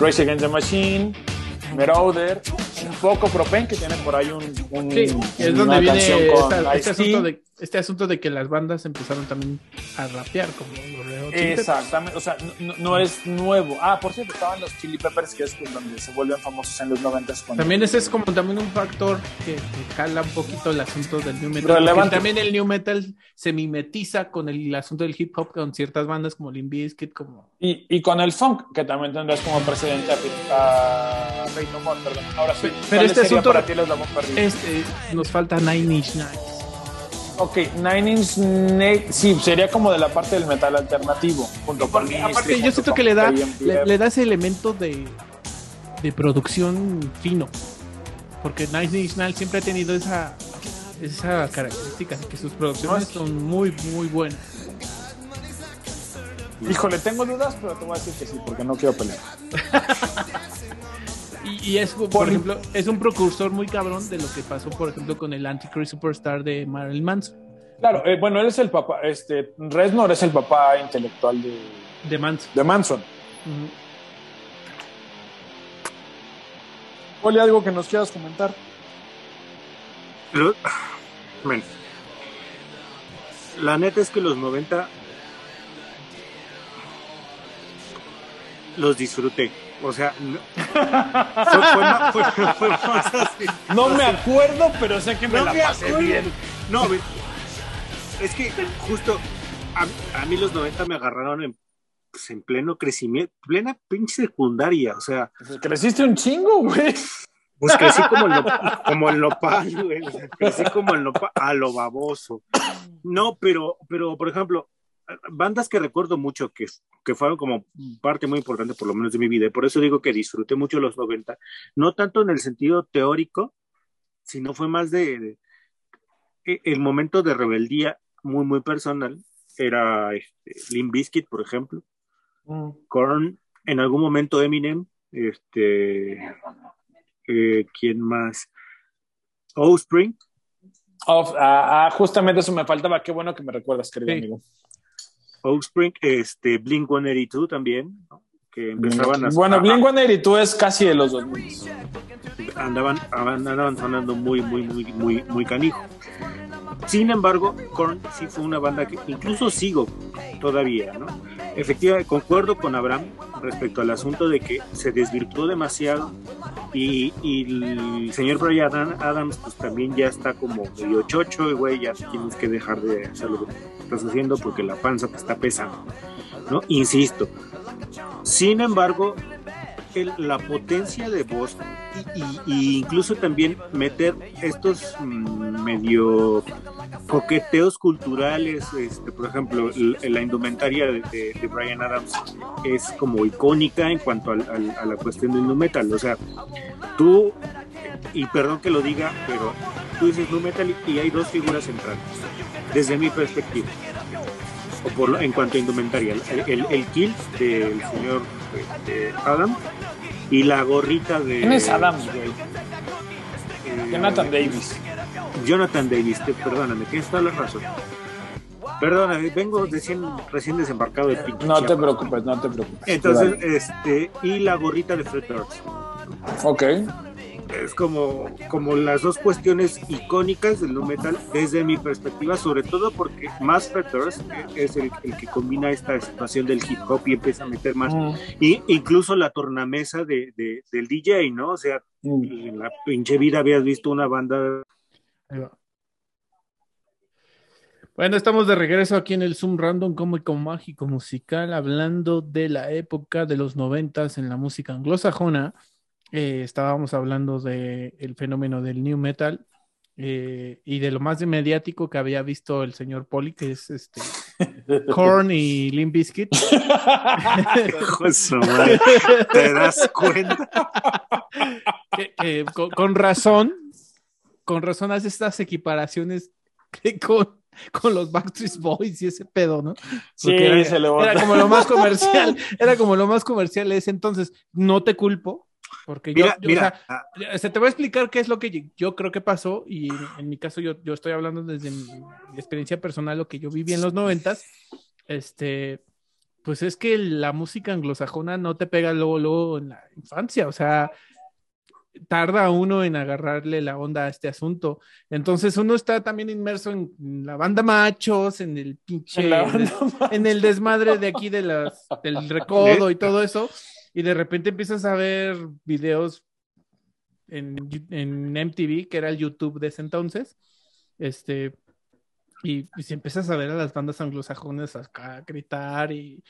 Race Against the Machine, Merauder, un poco Propen, que tiene por ahí un, un Sí, es una donde viene esta- este, asunto de, este asunto de que las bandas empezaron también a rapear, como los Red Hot Chili Peppers. Exactamente, o sea, no, no es nuevo. Ah, por cierto, estaban los Chili Peppers, que es donde se vuelven famosos en los 90 cuando También ese es como también un factor que, que jala un poquito el asunto del new metal. También el new metal se mimetiza con el asunto del hip hop con ciertas bandas como Limp Bizkit, como Y, y con el funk, que también tendrás como precedente a, a Faith No More, perdón. Ahora sí, Pero ¿cuál este asunto- para ti el perdido? este nos falta Nine Inch Nails. Ok, Nine Inch Nails, sí, sería como de la parte del metal alternativo, junto con Porque, Ministry, aparte, yo siento que le da, le, le da ese elemento de, de producción fino. Porque Nine Inch Nails siempre ha tenido esa, esa característica, que sus producciones son muy, muy buenas. Híjole, tengo dudas, pero te voy a decir que sí, porque no quiero pelear. Y, y es, por Por- ejemplo, es un precursor muy cabrón de lo que pasó, por ejemplo, con el Antichrist Superstar de Marilyn Manson. Claro, eh, bueno, él es el papá, este, Reznor es el papá intelectual de, De Manson. de Manson. Oli, algo que nos quieras comentar. Bueno, la neta es que los 90 los disfruté. O sea, no- fue, más así. No me acuerdo, pero sé que me No la me pasé acuerdo. bien. No, es que justo a, a mí los 90 me agarraron en, pues, en pleno crecimiento, plena pinche secundaria. O sea, Pues creciste un chingo, güey. pues crecí como el, no- como el nopal, güey. crecí como el nopal a lo baboso. No, pero, pero por ejemplo, bandas que recuerdo mucho que, que fueron como parte muy importante, por lo menos de mi vida, y por eso digo que disfruté mucho los 90, no tanto en el sentido teórico, sino fue más de, de- e- el momento de rebeldía muy, muy personal. Era este, Limp Bizkit, por ejemplo, Korn, en algún momento Eminem, este, eh, ¿quién más? Offspring, Of- ah, ah, justamente eso me faltaba. Qué bueno que me recuerdas, querido Sí. amigo. Offspring, este, Blink 182 también, ¿no? que empezaban a, bueno, Blink 182 es casi de los 2000. andaban, andaban sonando muy, muy, muy, muy, muy canijo. Sin embargo, Korn sí fue una banda que incluso sigo todavía, ¿no? Efectivamente, concuerdo con Abraham respecto al asunto de que se desvirtuó demasiado y, y el señor Brian Adams pues también ya está como medio chocho y güey, ya tienes que dejar de hacer lo que estás haciendo porque la panza te está pesando, ¿no? Insisto. Sin embargo, el- la potencia de voz y, incluso también meter estos mm, medio coqueteos culturales, este, por ejemplo, l- la indumentaria de, Brian Adams es como icónica en cuanto al- a la cuestión del nu metal, o sea, tú, y perdón que lo diga, pero tú dices nu metal y hay dos figuras centrales, desde mi perspectiva, o por en cuanto a indumentaria, el, el, el kilt del señor este, Adam y la gorrita de ¿Quién es güey? eh, Jonathan Davis. Jonathan Davis, te- perdóname, tienes toda la razón. Perdóname, vengo recién, recién desembarcado de pinche No te preocupes, no te preocupes. Entonces, este, y la gorrita de Fred Durst. Ok. Es como, como las dos cuestiones icónicas del nu metal desde mi perspectiva, sobre todo porque Fred Durst es el, el que combina esta situación del hip hop y empieza a meter más, Mm, y incluso la tornamesa de, de- del DJ, ¿no? O sea, mm. en la pinche vida habías visto una banda. Bueno, estamos de regreso aquí en el Zoom Random Cómico Mágico Musical, hablando de la época de los noventas en la música anglosajona. Eh, estábamos hablando del el fenómeno del new metal eh, y de lo más de mediático que había visto el señor Poli, que es este Korn y Limp Bizkit. De ¿Te das cuenta? que, que con, con razón, con razón hace estas equiparaciones que con, con los Backstreet Boys y ese pedo, ¿no? Sí, era, se le era como lo más comercial, era como lo más comercial ese entonces, no te culpo, porque yo, Mira, yo, o mira, sea, ah, se te voy a explicar qué es lo que yo, yo creo que pasó y en, en mi caso yo, yo estoy hablando desde mi, mi experiencia personal, lo que yo viví en los noventas, este, pues es que la música anglosajona no te pega luego, luego en la infancia, o sea, tarda uno en agarrarle la onda a este asunto. Entonces uno está también inmerso en la banda machos, en el pinche, En en el desmadre de aquí de las, del recodo y todo eso, y de repente empiezas a ver videos en, en MTV, que era el YouTube de ese entonces, este, y, y si empiezas a ver a las bandas anglosajonas acá gritar y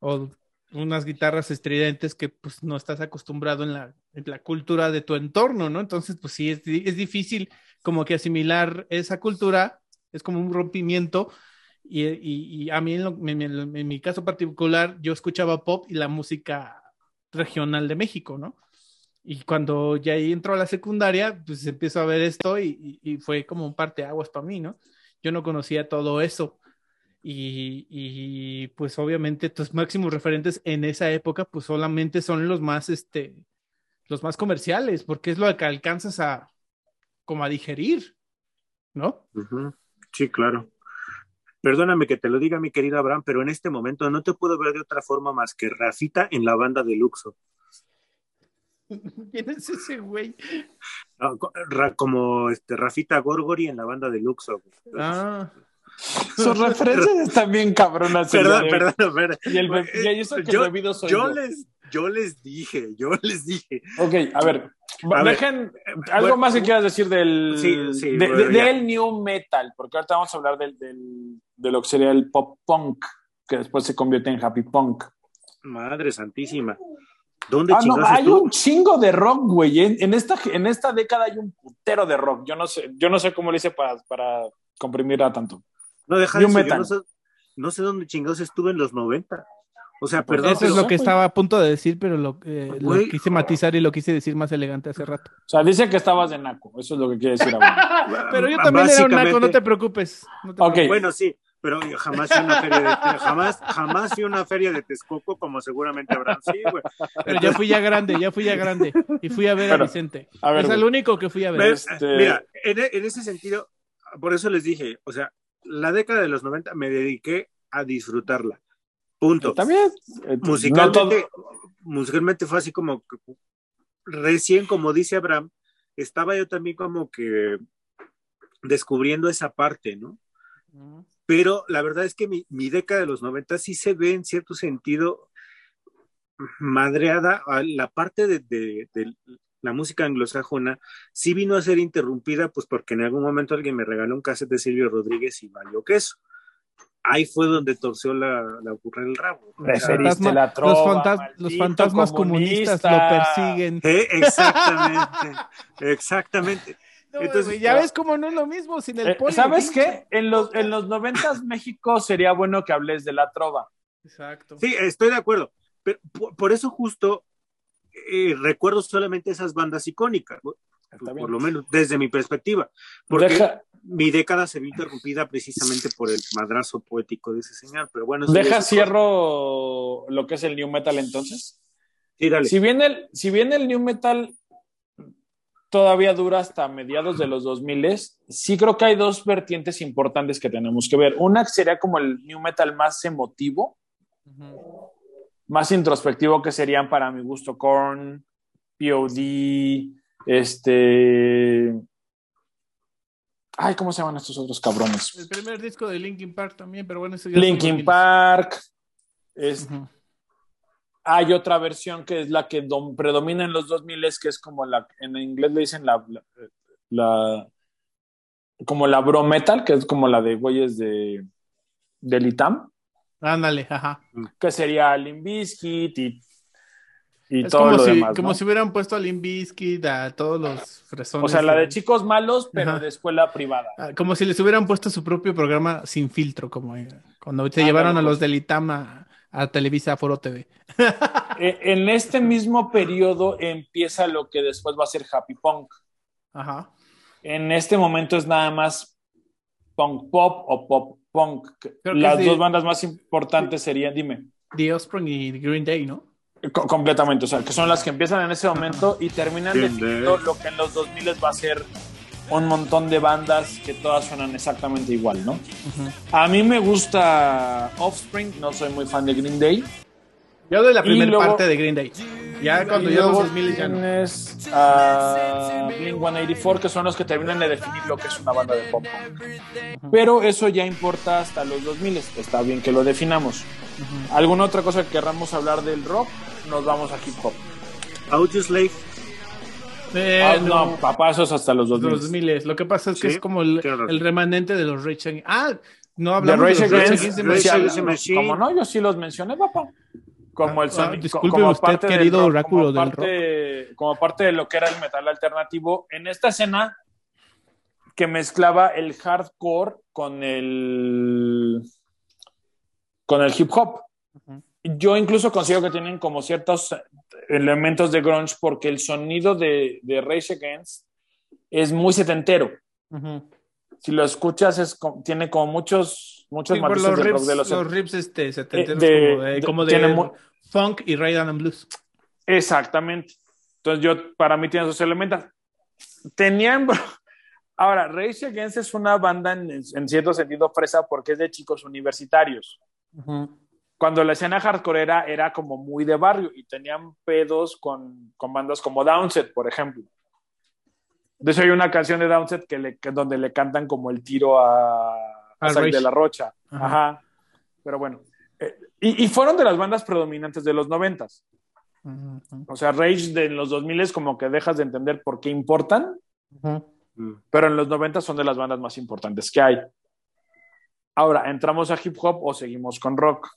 o unas guitarras estridentes que pues no estás acostumbrado en la, en la cultura de tu entorno, ¿no? Entonces, pues sí, es, es difícil como que asimilar esa cultura, es como un rompimiento. Y, y- y a mí, en, lo- en- en mi caso particular, yo escuchaba pop y la música regional de México, ¿no? Y cuando ya ahí entro a la secundaria, pues empiezo a ver esto y, fue como un parteaguas para mí, ¿no? Yo no conocía todo eso. Y, pues obviamente tus máximos referentes en esa época pues solamente son los más este los más comerciales porque es lo que alcanzas a como a digerir ¿no? Sí, claro. Perdóname que te lo diga, mi querido Abraham, pero en este momento no te puedo ver de otra forma más que Rafita en la banda de Luxo. ¿Quién es ese güey? Como este, Rafita Gorgori en la banda de Luxo. Ah, Sus referencias están bien cabronas. Perdón, perdón, perdón. Y, el y eso que Yo- bebido soy Yo yo. les, yo les dije, yo les dije. Ok, a ver. A ver, dejen algo bueno, más que quieras decir del, Sí, sí, de- bueno, de- ya. del new metal, porque ahorita vamos a hablar del, del- de lo que sería el pop punk, que después se convierte en happy punk. Madre santísima. ¿Dónde Ah, no, hay un chingo de rock, güey. En, en esta, en esta década hay un putero de rock. Yo no sé, yo no sé cómo le hice para, para comprimir a tanto. No, deja New eso, yo no sé, no sé dónde chingados estuve en los 90. O sea, Pues perdón, eso es lo que estaba a punto de decir, pero lo, eh, lo quise matizar y lo quise decir más elegante hace rato. O sea, dice que estabas de naco. Eso es lo que quiere decir ahora. Pero yo también era un naco, no te preocupes. no te Ok. preocupes. Bueno, sí, pero jamás fui a una feria de jamás, jamás fui una feria de Texcoco, como seguramente habrán sí, güey. Pero ya fui ya grande, ya fui ya grande. Y fui a ver Pero, a Vicente. a ver, es el único que fui a ver. Este- Mira, en, en ese sentido, por eso les dije, o sea, la década de los 90 me dediqué a disfrutarla. Punto. Eh, musicalmente, no todo- musicalmente fue así como que recién, como dice Abraham, estaba yo también como que descubriendo esa parte, ¿no? Pero la verdad es que mi, mi década de los 90 sí se ve en cierto sentido madreada a la parte de, de- de la música anglosajona sí vino a ser interrumpida pues porque en algún momento alguien me regaló un cassette de Silvio Rodríguez y valió queso. Ahí fue donde torció la, la burra el rabo. Fantasma- la trova, los, fantas- maldito los fantasmas comunistas lo persiguen. eh, exactamente, exactamente. No, Entonces, ya ves cómo no es lo mismo sin el Eh, ¿Sabes pinche. qué? En los, en los noventas México sería bueno que hables de la trova. Exacto. Sí, estoy de acuerdo. Pero por, por eso justo eh, recuerdo solamente esas bandas icónicas, por lo menos desde mi perspectiva, porque Deja, mi década se vio interrumpida precisamente por el madrazo poético de ese señor. Pero bueno, deja cierro lo que es el new metal entonces. Sí, dale. Si bien el, si bien el new metal todavía dura hasta mediados de los 2000, sí creo que hay dos vertientes importantes que tenemos que ver. Una sería como el new metal más emotivo, Ujú. Más introspectivo, que serían para mi gusto Korn, POD, este... Ay, ¿cómo se llaman estos otros cabrones? El primer disco de Linkin Park también, pero bueno, ya Linkin Park. Es, hay otra versión que es la que dom- predomina en los 2000 que es como la en inglés le dicen la, la, la- como la bro metal que es como la de güeyes de del ITAM Ándale, ajá. que sería Limp Bizkit y, y Es todo como, lo si, demás como si hubieran puesto a Limp Bizkit, a todos los fresones. o sea la de chicos malos pero Ajá. de escuela privada Ah, Como si les hubieran puesto su propio programa sin filtro, como eh, cuando se llevaron a pues. los del ITAM a, a Televisa Foro TV. E- en este mismo periodo empieza lo que después va a ser Happy Punk Ajá. en este momento es nada más punk pop o pop punk. Creo Las de- dos bandas más importantes serían, dime, The Offspring y Green Day, ¿no? co- completamente, o sea, que son las que empiezan en ese momento y terminan Bien, definiendo de- lo que en los 2000 va a ser un montón de bandas que todas suenan exactamente igual, ¿no? A mí me gusta Offspring, no soy muy fan de Green Day. Yo de la primera luego- parte de Green Day. Ya cuando Y ya los luego 2000 ya no. tienes a Blink 184, que son los que terminan de definir lo que es una banda de pop punk. Pero eso ya importa hasta los 2000, está bien que lo definamos. ¿Alguna otra cosa que querramos hablar del rock? Nos vamos a hip hop. Audioslave. Eh, Ah, no, papá, eso es hasta los 2000. Los 2000. Lo que pasa es que Sí, es como el, el remanente de los Rage. Ah, no De hablamos Rage de los Rage Against, Against the Rage sí, Machine. Against the hablamos. Machine. Como no, yo sí los mencioné, papá. Como el Ah, sonido. disculpe como usted, parte del querido rock, oráculo como del parte, Como parte de lo que era el metal alternativo. En esta escena que mezclaba el hardcore con el. con el hip hop. Yo incluso considero que tienen como ciertos elementos de grunge porque el sonido de, de Rage Against es muy setentero. Ujú. Si lo escuchas, es, tiene como muchos, muchos Sí, por matices los del rock rips, de los los rips este, setenteros Eh, de- como de, de- como tiene de mu- funk y rhythm and blues. Exactamente. Entonces yo, para mí tiene esos elementos. Tenían, ahora, Rage Against es una banda en, en cierto sentido fresa porque es de chicos universitarios. Cuando la escena hardcore era, era como muy de barrio y tenían pedos con, con bandas como Downset, por ejemplo. De hecho hay una canción de Downset que le, que- donde le cantan como el tiro a, a Al Zack Rage. de la Rocha. Ajá. Ajá. Pero bueno. Eh, y, y fueron de las bandas predominantes de los noventas. O sea, Rage de en los 2000 es como que dejas de entender por qué importan. Mm. pero en los 90 son de las bandas más importantes que hay. Ahora, ¿entramos a hip hop o seguimos con rock?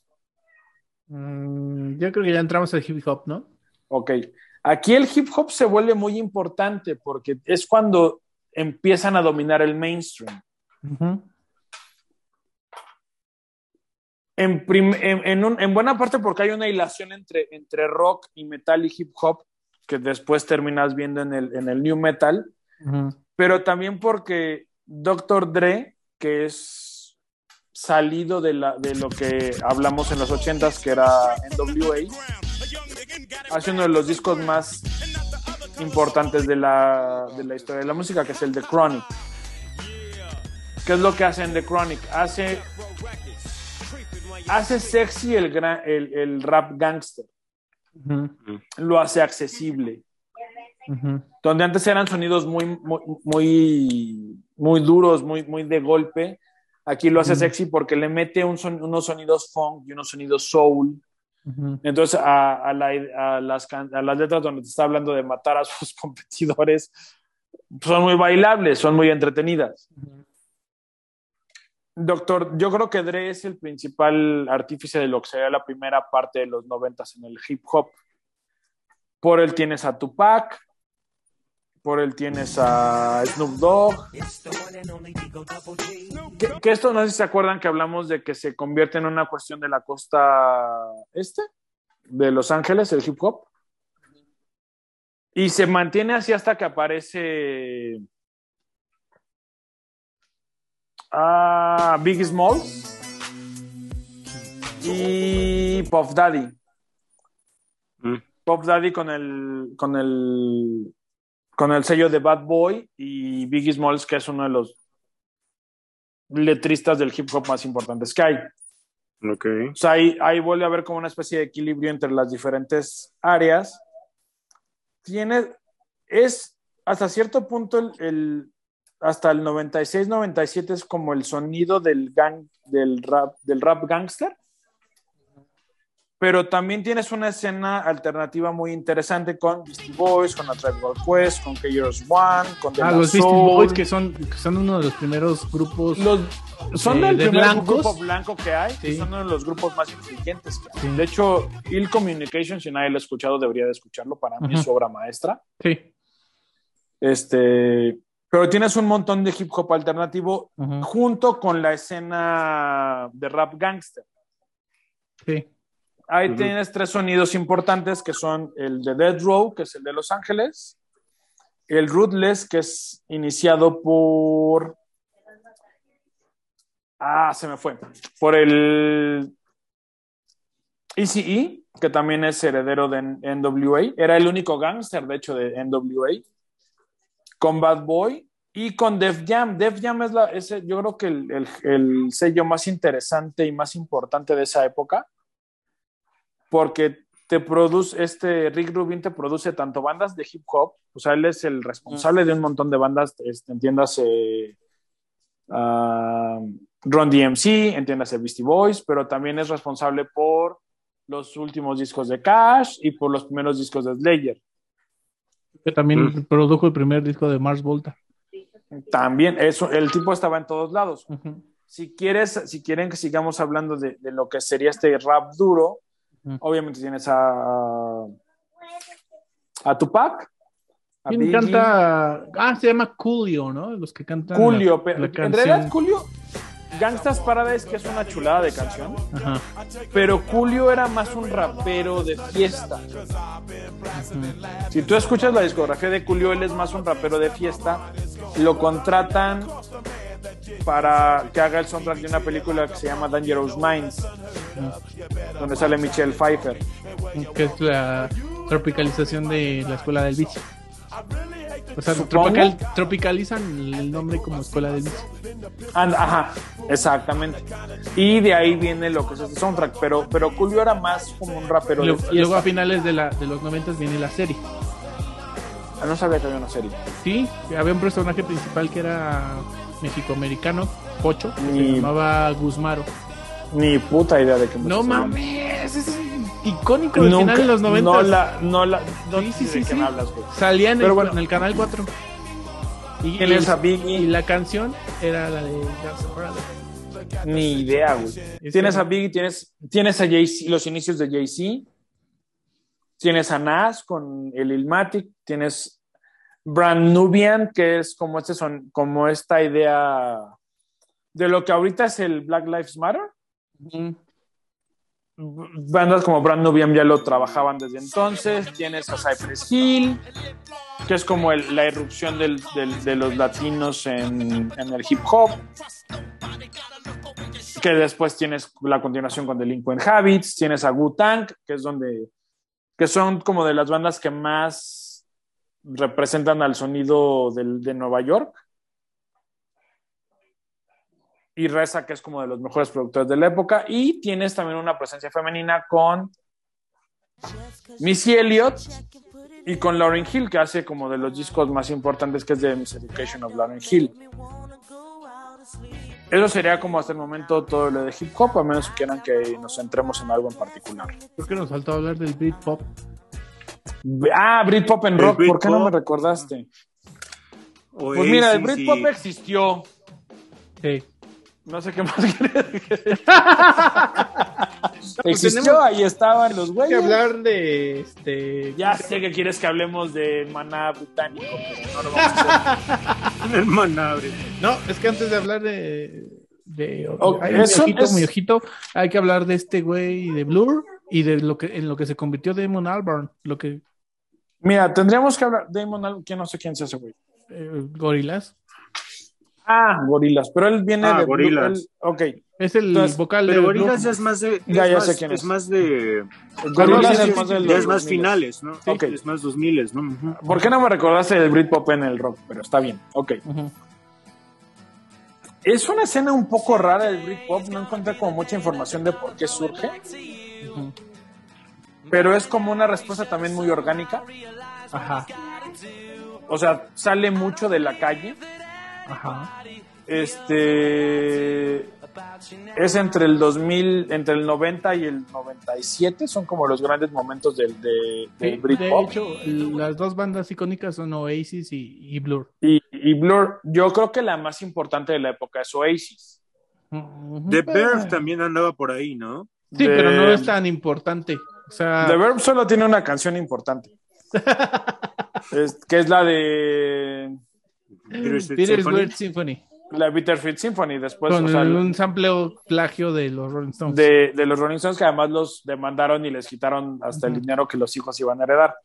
Mm, yo creo que ya entramos al hip hop, ¿no? Ok. Aquí el hip hop se vuelve muy importante porque es cuando empiezan a dominar el mainstream. Ujú. En, prim- en- en un- en buena parte porque hay una hilación entre, entre rock y metal y hip hop que después terminas viendo en el, en el new metal. Pero también porque Dr. Dre, que es salido de, la, de lo que hablamos en los 80s, que era NWA, hace uno de los discos más importantes de la, de la historia de la música, que es el The Chronic. ¿Qué es lo que hace en The Chronic? Hace, hace sexy el, gra- el, el rap gangster, lo hace accesible. Donde antes eran sonidos muy, muy, muy, muy duros, muy, muy de golpe, aquí lo hace sexy porque le mete un son- unos sonidos funk y unos sonidos soul. Entonces, a, a la- a las, can- a las letras donde te está hablando de matar a sus competidores, son muy bailables, son muy entretenidas. Doctor, yo creo que Dre es el principal artífice de lo que sería la primera parte de los noventas en el hip hop. Por él tienes a Tupac, por él tienes a Snoop Dogg. Que, que esto no sé si se acuerdan que hablamos de que se convierte en una cuestión de la costa este, de Los Ángeles, el hip hop. Y se mantiene así hasta que aparece a Big Small y Puff Daddy. Mm. Puff Daddy con el con el con el sello de Bad Boy y Biggie Smalls, que es uno de los letristas del hip hop más importantes que hay. Ok. O sea, ahí, ahí vuelve a haber como una especie de equilibrio entre las diferentes áreas. Tiene, es hasta cierto punto el, el- hasta el 96, 97 es como el sonido del gang, del rap, del rap gangster. Pero también tienes una escena alternativa muy interesante con Beastie Boys, con la Tribe Called Quest, con KRS One, con The Ah, los Beastie. Boys, que son, que son uno de los primeros grupos. Los, son de- del de primer blancos. grupo blanco que hay y Sí. son uno de los grupos más que hay. Sí. De hecho, Ill Communication, si nadie lo ha escuchado, debería de escucharlo. Para mí es su obra maestra. Sí. Este, pero tienes un montón de hip hop alternativo junto con la escena de rap gangster. Sí. Ahí tienes tres sonidos importantes que son el de Dead Row, que es el de Los Ángeles, el Ruthless, que es iniciado por... Ah, se me fue. Por el ECE, que también es heredero de NWA. Era el único gángster, de hecho, de NWA. Con Bad Boy Y con Def Jam, Def Jam es la, ese, yo creo que el, el, el sello más interesante y más importante de esa época, porque te produce, este Rick Rubin te produce tanto bandas de hip hop, o sea, él es el responsable de un montón de bandas, este, entiéndase uh, Ron DMC, entiéndase Beastie Boys, pero también es responsable por los últimos discos de Cash y por los primeros discos de Slayer. Que también mm. produjo el primer disco de Mars Volta. También, eso, el tipo estaba en todos lados. Uh -huh. Si quieres, si quieren que sigamos hablando de, de lo que sería este rap duro, uh -huh. obviamente tienes a, a Tupac. A ¿Quién Biggie. canta? Ah, se llama Coolio, ¿no? Los que cantan. Coolio, pero en realidad Coolio, Gangsta's Paradise, que es una chulada de canción, Ajá. pero Julio era más un rapero de fiesta. Si tú escuchas la discografía de Julio, él es más un rapero de fiesta. Lo contratan para que haga el soundtrack de una película que se llama Dangerous Minds, donde sale Michelle Pfeiffer. Que es la tropicalización de la escuela del bici. O sea, tropical, tropicalizan el nombre como escuela bici. And, ajá, exactamente. Y de ahí viene lo que es este soundtrack. Pero, pero Julio era más como un rapero. Luego, de luego a finales de, la, de los 90 viene la serie. Ah, no sabía que había una serie. Sí, había un personaje principal que era mexicoamericano, Pocho, que Ni- se llamaba Guzmaro. Ni puta idea de qué No mames, es icónico del Nunca- final de los 90. No la, no la, no Sí, sí, de hablas, en el, Pero bueno. en el canal 4. Y, ¿Quién y es el- a Biggie? y la canción era la de Roses. Ni idea, güey. Es Tienes a Biggie, tienes, tienes a Jay-Z, los inicios de Jay-Z, tienes a Nas con el Ilmatic, tienes Brand Nubian, que es como, este son, como esta idea de lo que ahorita es el Black Lives Matter. Bandas como Brand Nubian ya lo trabajaban desde entonces. Tienes a Cypress Hill, que es como la irrupción de los latinos en, el hip hop. Que después tienes la continuación con Delinquent Habits. Tienes a Wu-Tang, que es donde. que son como de las bandas que más representan al sonido de Nueva York. Y Reza, que es como de los mejores productores de la época. Y tienes también una presencia femenina con Missy Elliott y con Lauryn Hill, que hace como de los discos más importantes, que es de Miss Education of Lauryn Hill. Eso sería como hasta el momento todo lo de hip hop, a menos que quieran que nos centremos en algo en particular. Creo que nos faltó hablar del Britpop. Ah, Britpop en El rock, ¿por qué no me recordaste? Pues mira, el Britpop existió. Sí. No sé qué más quieres. Existió, tenemos ahí estaban los Hay que güeyes. hablar de este. Ya sé que quieres que hablemos de maná británico, pero no lo vamos a hacer. El manabre. No, es que antes de hablar de. de ay, mi ojito, es- mi ojito, hay que hablar de este güey de Blur y de lo que en lo que se convirtió Damon Albarn, lo que Mira, tendríamos que hablar. Damon, Al- que no sé quién es ese güey. eh, Gorilas Ah, Gorilas, pero él viene Ah, de Gorillaz. él- ok, es el Entonces, vocal de Pero Blur. Gorillaz ya es más de. Ya, es ya más- sé quién es. Es más de. Gorillaz ya es más del ya es más 2000. finales, ¿no? Sí, Ok. Es más 2000, ¿no? ¿Por qué no me recordaste del Britpop en el rock? Pero está bien, ok. Es una escena un poco rara del Britpop, no encontré como mucha información de por qué surge, pero es como una respuesta también muy orgánica. Ajá, O sea, sale mucho de la calle. Ajá. Este es entre el 2000, entre el 90 y el 97, son como los grandes momentos del, de, Sí, del de Britpop. hecho, las dos bandas icónicas son Oasis y, y Blur. Y, y Blur, yo creo que la más importante de la época es Oasis. The Pero- Verve también andaba por ahí, ¿no? Sí, De- pero no es tan importante. O sea, The Verb solo tiene una canción importante. Es- que es la de Bittersweet Symphony. La Bitterfield Symphony. Después, con o sea, un sampleo plagio de los Rolling Stones. de, de los Rolling Stones, que además los demandaron y les quitaron hasta el dinero que los hijos iban a heredar.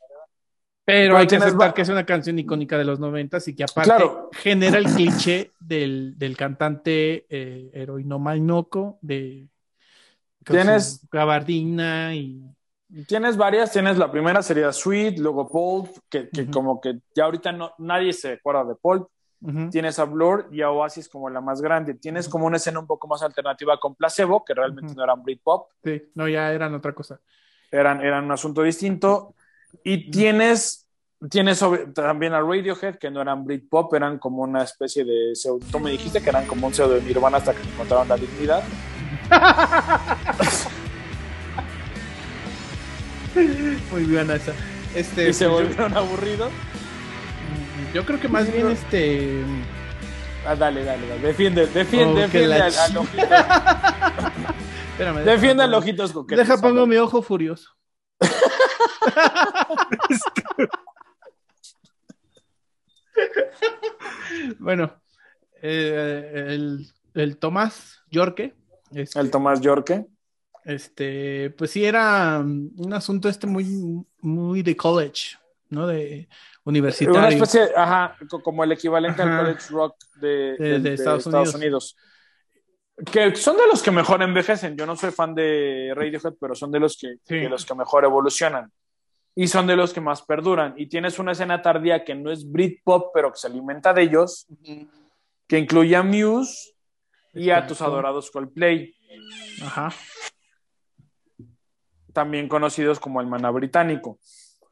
Pero Pero hay que aceptar que es una canción icónica de los noventas y que aparte Claro. genera el cliché del, del cantante eh, heroíno Mainoco de Tienes- gabardina y Tienes varias, tienes la primera sería Sweet, luego Pulp, que, que Ujú. como que ya ahorita no, nadie se acuerda de Pulp. tienes a Blur y a Oasis como la más grande. Tienes como una escena un poco más alternativa con Placebo, que realmente no eran Britpop. Sí, no, ya eran otra cosa. Eran, eran un asunto distinto. Y tienes, tienes también a Radiohead, que no eran Britpop, eran como una especie de Tú me dijiste que eran como un pseudo de Nirvana hasta que encontraron la dignidad. Muy buena esa. Este, y se pues, volvieron aburridos. Yo creo que más bien este. Ah, dale, dale, dale. Defiende, defiende, defiende al, al ojito. Espérame, defiende al ojitos coquetos. Deja pongo mi ojo furioso. bueno, eh, el, el, Tomás Yorke. Este, el Tomás Yorke. Este, pues sí, era un asunto este muy, muy de college, ¿no? De universitario. Una especie, ajá, como el equivalente al college rock de, Estados, Unidos. Que son de los que mejor envejecen. Yo no soy fan de Radiohead, pero son de los que, de los que mejor evolucionan. Y son de los que más perduran. Y tienes una escena tardía que no es Britpop, pero que se alimenta de ellos, que incluye a Muse y a tus adorados Coldplay. Ajá. También conocidos como el maná británico.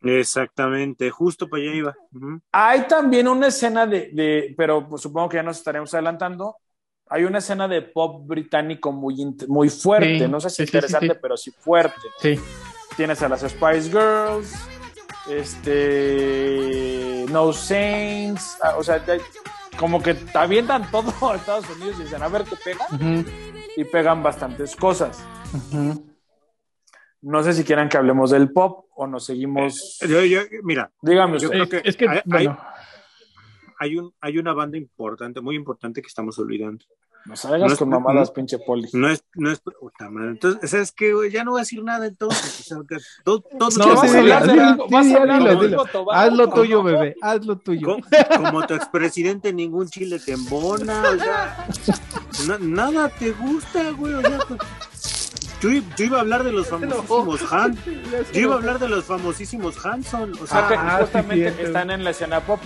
Exactamente, justo para allá iba. Hay también una escena de, pero pues, supongo que ya nos estaremos adelantando. Hay una escena de pop británico muy, muy fuerte, no sé si interesante, pero sí fuerte. Sí. Tienes a las Spice Girls, este, No Saints, ah, o sea, como que te avientan todo a Estados Unidos y dicen a ver qué pega, y pegan bastantes cosas. No sé si quieran que hablemos del pop o nos seguimos. Eh, mira, dígame Yo creo que, es que hay, un, hay una banda importante, muy importante que estamos olvidando. No salgas con mamadas, pinche poli. No es, no es, puta madre. Entonces, ¿sabes qué, Ya no voy a decir nada entonces. O sea, todo, todo no, vas a hablar a hablar Haz lo tuyo, bebé, haz lo tuyo. Como, tu expresidente, ningún chile te embona, o sea, nada te gusta, güey, o sea, yo, iba a hablar de los famosísimos Han. Yo iba a hablar de los famosísimos Hanson. O sea, ah, justamente están en la escena pop.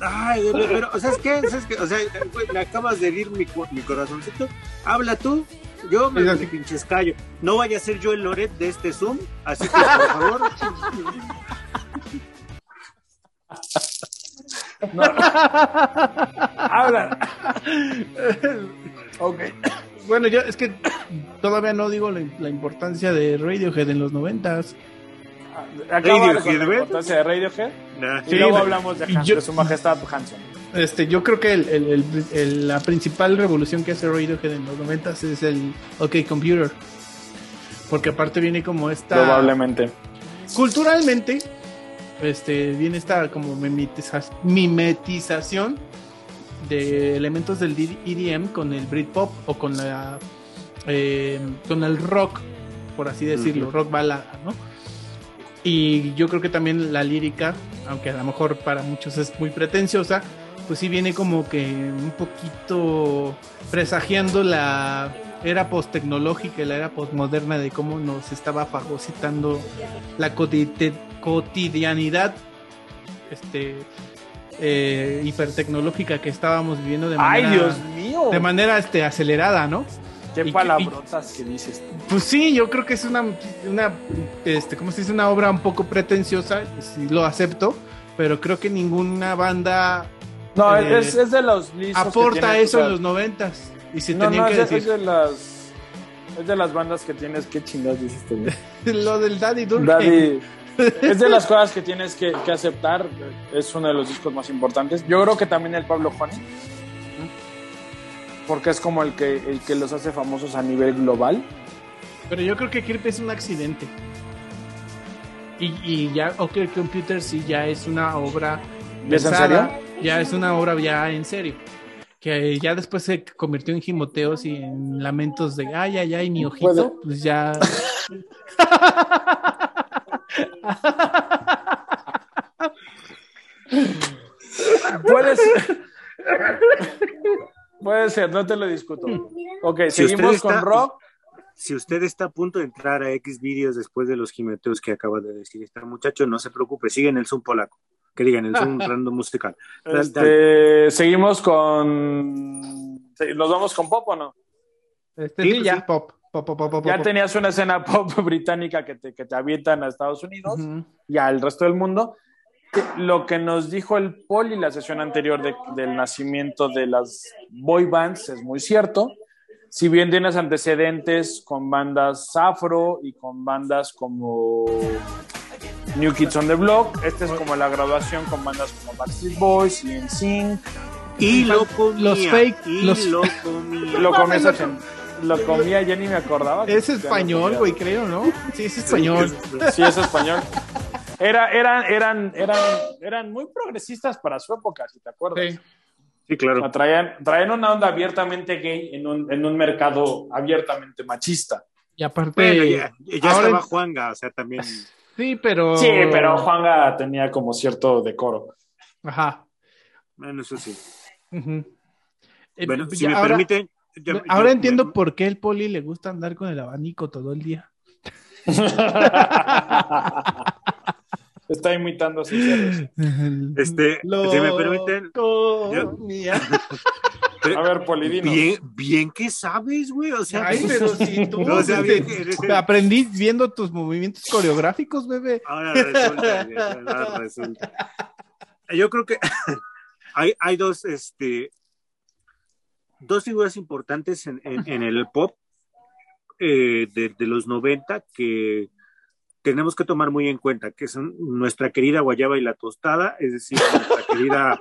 Ay, pero, o sea, es que, ¿sabes qué? O sea, me acabas de herir mi, mi corazoncito. Habla tú, yo me, me pinches callo. No vaya a ser yo el Loret de este Zoom, así que por favor. No. Habla. ok. Bueno, yo es que todavía no digo la, importancia de Radiohead en los noventas. ¿Radiohead? La importancia de Radiohead. Y luego hablamos de, su majestad Hanson. Este, yo creo que el, la principal revolución que hace Radiohead en los noventas es el OK Computer. Porque aparte viene como esta... Probablemente. Culturalmente, este, viene esta como mimetización de elementos del EDM con el Britpop o con la eh, con el rock, por así decirlo, rock balada, ¿no? Y yo creo que también la lírica, aunque a lo mejor para muchos es muy pretenciosa, pues sí viene como que un poquito presagiando la era post-tecnológica y la era postmoderna de cómo nos estaba fagocitando la cotidianidad este eh, hipertecnológica que estábamos viviendo de manera, Ay, Dios mío. De manera este, acelerada, ¿no? Qué palabrotas que, dices. Pues sí, yo creo que es una, una este, ¿cómo se dice? Una obra un poco pretenciosa, sí lo acepto, pero creo que ninguna banda... No, eh, es, es, de los Aporta eso en los noventas. Y si no, no, que es, decir... es de las... Es de las bandas que tienes, qué chingados dijiste. Lo del Daddy. Daddy, es de las cosas que tienes que, aceptar. Es uno de los discos más importantes. Yo creo que también el Pablo Honey. Porque es como el que, el que los hace famosos a nivel global. Pero yo creo que Kirk es un accidente. Y, y ya, OK Computer sí ya es una obra. en serio? Ya es una obra ya en serio. Que ya después se convirtió en gimoteos y en lamentos de ay, ay, ay, mi ojito. Pues ya. Puede ser. Puede ser, no te lo discuto. Ok, seguimos con rock. Si usted está a punto de entrar a X videos después de los jimeteos que acaba de decir este muchacho, no se preocupe, sigue en el Zoom polaco. que digan, es un random musical. Este, seguimos con. ¿Nos vamos con pop o no? Este, Sí, sí, pues ya, sí. pop, pop, pop, pop, pop. Ya pop. tenías una escena pop británica que te, que te avientan a Estados Unidos Ujú. y al resto del mundo. Lo que nos dijo el Poli la sesión anterior de- del nacimiento de las boy bands es muy cierto. Si bien tienes antecedentes con bandas afro y con bandas como New Kids on the Block, esta es como la graduación con bandas como Backstreet Boys y NSYNC. Y lo comía. Los fake- Y los- lo comía. Lo comía, lo comía, ya ni me acordaba. Es español, güey, creo, ¿no? Sí, es español. Sí, es español. Era, eran, eran, eran, eran muy progresistas para su época, si te acuerdas. Sí. Sí, claro. Traían, traían una onda abiertamente gay en un, en un mercado abiertamente machista. Y aparte, Bueno, ya, ya ahora- estaba Juanga, o sea, también. sí, pero. Sí, pero Juanga tenía como cierto decoro. Ajá. Bueno, eso sí. Eh, Bueno, ya si me ahora, permiten. Yo- ahora yo- entiendo me- por qué el poli le gusta andar con el abanico todo el día. Está imitando a sinceros. Este, si me permiten. yo- Mía. A ver, Polidino. Bien, bien que sabes, güey. O sea, Ay, pero si tú No, o sea, bien que- aprendí viendo tus movimientos coreográficos, bebé. Ahora resulta, güey, ahora resulta. Yo creo que hay, hay dos, este, dos figuras importantes en, en- en el pop eh, de, de los 90 que tenemos que tomar muy en cuenta, que son nuestra querida Guayaba y la Tostada, es decir, nuestra querida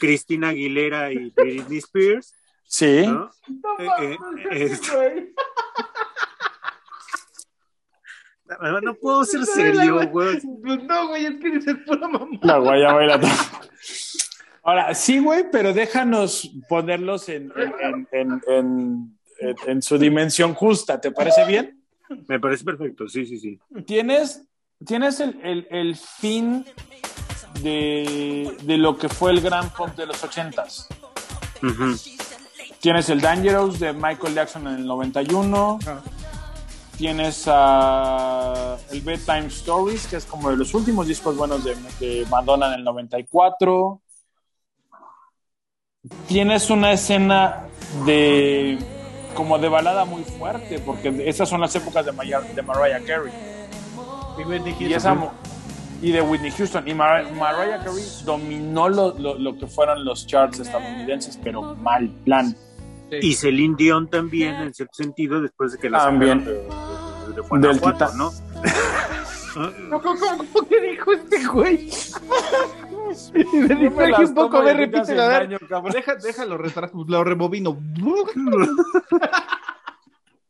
Cristina Aguilera y Britney Spears, Sí. ¿no? Eh, eh, No, no puedo ser serio, güey. No, güey, es que dices pura mamá. La guayaba y la Ahora, sí, güey, pero déjanos ponerlos en, en, en, en, su dimensión justa. ¿Te parece bien? Me parece perfecto, sí, sí, sí. Tienes, tienes el, el- el fin de, de lo que fue el gran pop de los ochentas. Tienes el Dangerous de Michael Jackson en el 91. Tienes ah, el Bedtime Stories, que es como de los últimos discos buenos de, de Madonna en el 94. Tienes una escena de como de balada muy fuerte, porque esas son las épocas de, Maya- de Mariah Carey. Y, esa mo- y de Whitney Houston. Y Mar- Mariah Carey dominó lo, lo- lo que fueron los charts estadounidenses, pero mal plan. Y Celine Dion también, en cierto sentido, después de que la También. sacaron de, de- de Del Guanajuato, Tita- ¿no? ¿Cómo que dijo este güey? me distraje un poco, ver. Deja, déjalo retraso, lo rebobino.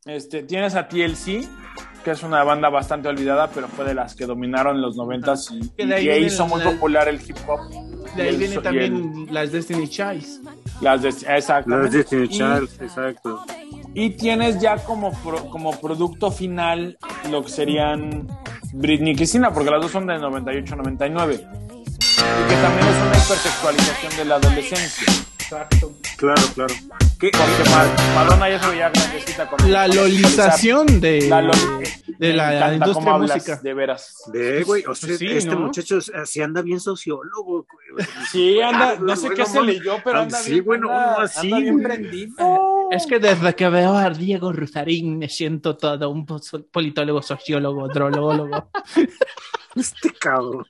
Este, tienes a TLC, que es una banda bastante olvidada, pero fue de las que dominaron en los noventas y, Que de ahí y viene hizo muy la- popular el hip hop. De Y ahí el y también las Destiny Childs. las de, exactamente. Las Destiny Y- Child, exacto. Y tienes ya como, pro- como producto final lo que serían Britney y Cristina, porque las dos son de 98-99. Y que también es una hipertextualización de la adolescencia. Exacto. Claro, claro. ¿Qué? Porque Ma- Madonna ya se veía grandecita con La lolización de, La loli- de la industria hablas, música. De veras. Ve, güey, o sea, sí, este ¿no? muchacho se anda bien sociólogo, güey. Sí, anda, no sé qué se leyó, pero anda sí, bien, bueno, anda, así, anda bien prendido. Es que desde que veo a Diego Rusarín me siento todo un politólogo, sociólogo, drolólogo. Este cabrón.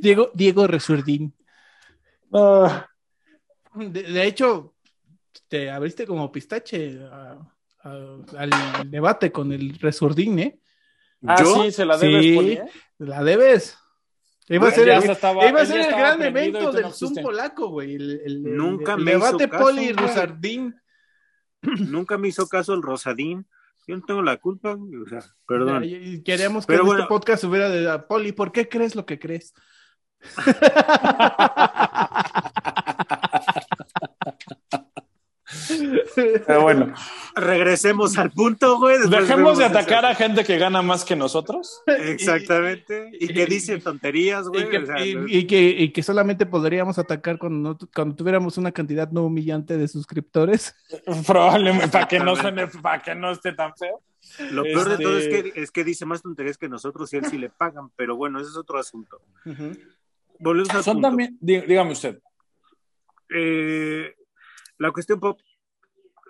Diego, Diego Resurdín. Ah, De, de hecho, te abriste como pistache a- a- al debate con el Resurdín, ¿eh? ah, ¿Yo? sí, se la debes Sí. Poli, ¿eh? La debes. Iba a ser, el- se estaba- iba a él ser el gran evento del no Zoom polaco, güey. El, el- el- Nunca el me hizo debate caso, Poli. Rusardín. Nunca me hizo caso el Rosadín. Yo no tengo la culpa, güey, o sea, perdón. Queríamos que Pero en bueno. este podcast hubiera de ah, Poli, ¿por qué crees lo que crees? Pero bueno, Regresemos al punto, güey. dejemos de atacar a gente que gana más que nosotros. Exactamente. Y que dice tonterías, Y güey. que, o sea, y- y que, y que solamente podríamos atacar cuando, no- cuando tuviéramos una cantidad no humillante de suscriptores. Probablemente, para que no suene, para que no esté tan feo. Lo peor de todo es Este- que, es que dice más tonterías que nosotros y él sí le pagan, pero bueno, ese es otro asunto. Volvemos al Son punto. también, dí- dígame usted. Eh, la cuestión pop,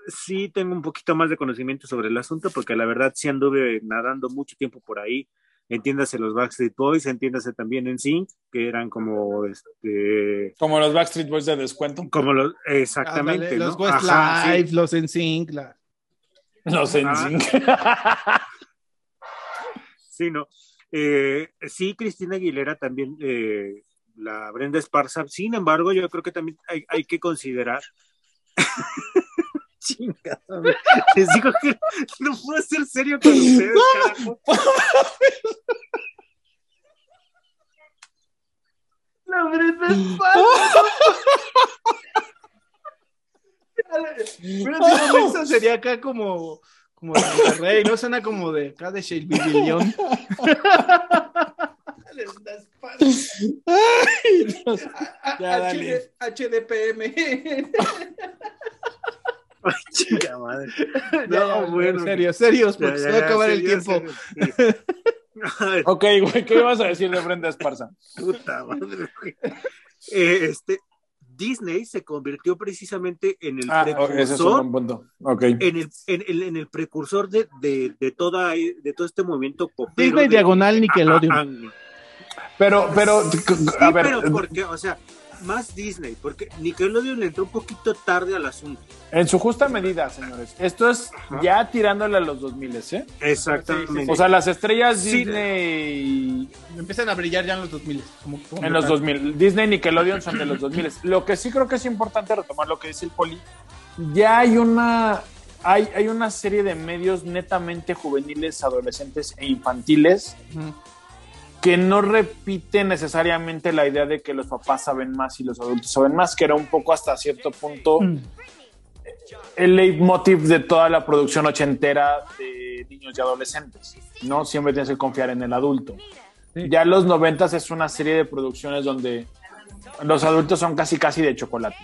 sí tengo un poquito más de conocimiento sobre el asunto, porque la verdad sí anduve nadando mucho tiempo por ahí. Entiéndase los Backstreet Boys, entiéndase también en Sync, que eran como este Como los Backstreet Boys de descuento. como los exactamente. Los Westlife, sí. los NSYNC, la... Los Ah. NSYNC. Sí, no. Eh, sí, Cristina Aguilera también, eh, la Brenda Esparza. Sin embargo, yo creo que también hay, hay que considerar. Madre. Les digo que no puedo ser serio con ustedes, carajo. La Brenda Pero digo, eso sería acá como, como de Monterrey, ¿no? Suena como de acá de Shelby Ya, dale. HDPM. Ay, madre. No, ya, bueno. Serios, serios, porque ya, se va a acabar el tiempo. serio, ok, güey, ¿qué ibas a decir de Brenda Esparza? puta madre, güey. Eh, este, Disney se convirtió precisamente en el Ah, precursor ese es un buen punto. Ok. en el, en, el- en el precursor de, de, de, toda, de todo este movimiento popero. Disney de- diagonal Nickelodeon. Ah, ah, Pero, pero, sí, a ver, pero porque, o sea, más Disney, porque Nickelodeon le entró un poquito tarde al asunto. en su justa medida, señores. Esto es ya tirándole a los 2000, ¿eh? Exactamente. O sea, las estrellas Sí. Disney Empiezan a brillar ya en los 2000. Como, como en los 2000. Disney y Nickelodeon son de los 2000. Lo que sí creo que es importante retomar lo que dice el Poli. Ya hay una hay, hay una serie de medios netamente juveniles, adolescentes e infantiles Ujú. Que no repiten necesariamente la idea de que los papás saben más y los adultos saben más, que era un poco hasta cierto punto Mm. el leitmotiv de toda la producción ochentera de niños y adolescentes, ¿no? Siempre tienes que confiar en el adulto. Sí. Ya los noventas es una serie de producciones donde los adultos son casi casi de chocolate.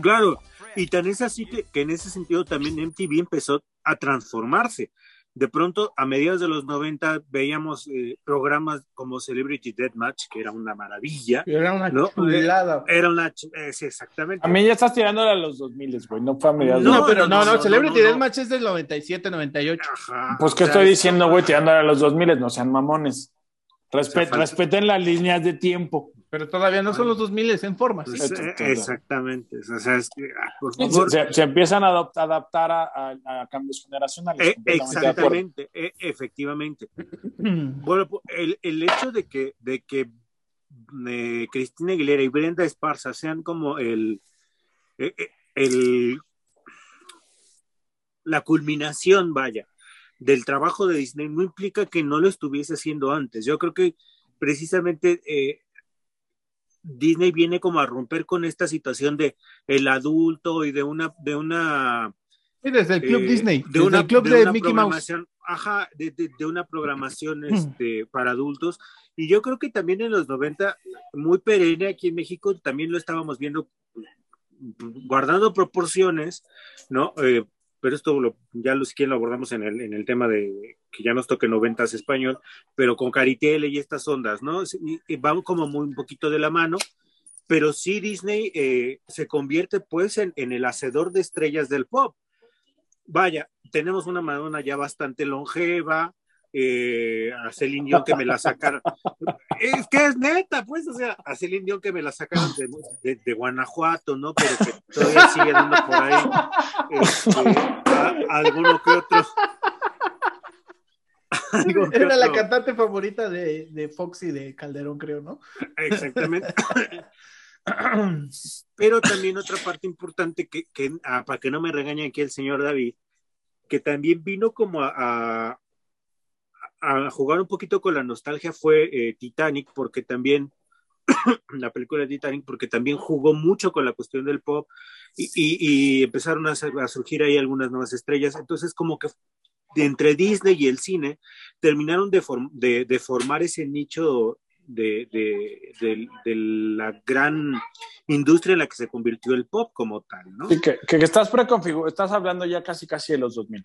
Claro, y tan es así que, que en ese sentido también MTV empezó a transformarse. De pronto, a mediados de los 90, veíamos eh, programas como Celebrity Deathmatch, que era una maravilla. Era una No, chulada. Era una... ch- eh, sí, exactamente. A mí ya estás tirándole a los 2000, güey, no fue a mediados de- No, No, pero no, no, no, no, Celebrity no, no. Deathmatch es del 97, 98. Ajá, Pues, ¿qué sea, estoy diciendo, güey? Tirándole a los 2000, no sean mamones. Respeten las líneas de tiempo. Pero todavía no son los 2000 en forma. ¿sí? pues, eh, exactamente. O sea, es que, ah, por Se, favor. se- se empiezan a adaptar a, a- a cambios generacionales. Eh, exactamente, eh, efectivamente. Bueno, pu- el, el hecho de que, de que eh, Cristina Aguilera y Brenda Esparza sean como el, el la culminación, vaya, del trabajo de Disney no implica que no lo estuviese haciendo antes. Yo creo que precisamente eh, Disney viene como a romper con esta situación de el adulto y de una de una Sí, desde el Club eh, Disney, de desde una, el Club de de, una Mickey Mouse. programación, ajá, de, de- una programación este, para adultos. Y yo creo que también en los 90, muy perenne aquí en México, también lo estábamos viendo guardando proporciones, ¿no? Eh, pero esto lo, ya lo, si quieren lo abordamos en el, en el tema de que ya nos toque noventas español, pero con Caritele y estas ondas, ¿no? Van como muy un poquito de la mano, pero sí Disney eh, se convierte pues en, en el hacedor de estrellas del pop. Vaya, tenemos una Madonna ya bastante longeva, eh, a Celine Dion que me la sacaron. es que es neta, pues, o sea, a Celine Dion que me la sacaron de, de- de Guanajuato, ¿no? Pero que todavía sigue dando por ahí este, a- alguno que otro. Era la cantante favorita de, de Fox y de Calderón, creo, ¿no? Exactamente. Pero también otra parte importante que, que ah, para que no me regañe aquí el señor David, que también vino como a, a- a jugar un poquito con la nostalgia fue eh, Titanic, porque también la película de Titanic, porque también jugó mucho con la cuestión del pop y, y- y empezaron a, a surgir ahí algunas nuevas estrellas. Entonces, como que entre Disney y el cine terminaron de, form- de- de formar ese nicho de, de- la gran industria en la que se convirtió el pop como tal, ¿no? Sí, que, que estás preconfigurado, estás hablando ya casi casi de los 2000.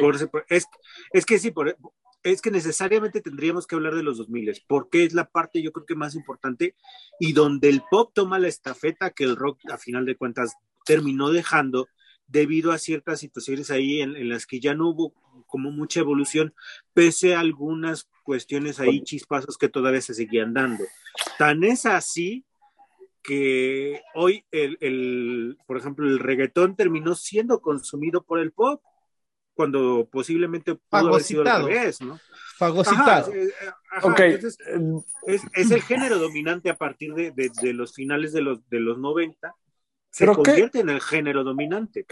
Por ese- por- es, es que sí, por, es que necesariamente tendríamos que hablar de los 2000, porque es la parte yo creo que más importante y donde el pop toma la estafeta que el rock a final de cuentas terminó dejando debido a ciertas situaciones ahí en, las que ya no hubo como mucha evolución, pese a algunas cuestiones ahí chispazos que todavía se seguían dando. Tan es así que hoy el, el, por ejemplo, el reggaetón terminó siendo consumido por el pop cuando posiblemente pudo haber sido al revés, ¿no? Fagocitado. es, el género dominante a partir de, de, los finales de los, de los 90. Se convierte en el género dominante.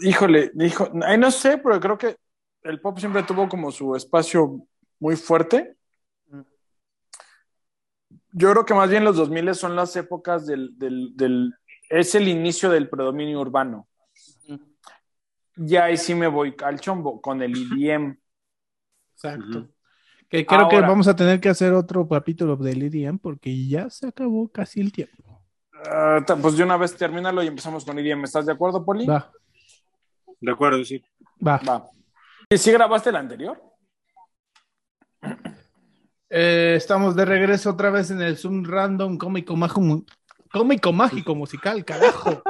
híjole, dijo, no sé, pero creo que el pop siempre tuvo como su espacio muy fuerte. Yo creo que más bien los 2000 son las épocas del, del, del es el inicio del predominio urbano ya ahí sí me voy al chombo con el IDM. Exacto. Que creo que vamos a tener que hacer otro capítulo del IDM porque ya se acabó casi el tiempo. Ah, pues de una vez termínalo y empezamos con IDM. ¿Estás de acuerdo, Poli? Va. De acuerdo, sí. Va. Va. ¿Y si grabaste el anterior? Eh, estamos de regreso otra vez en el Zoom Random Cómico Mágico, cómico mágico musical, carajo.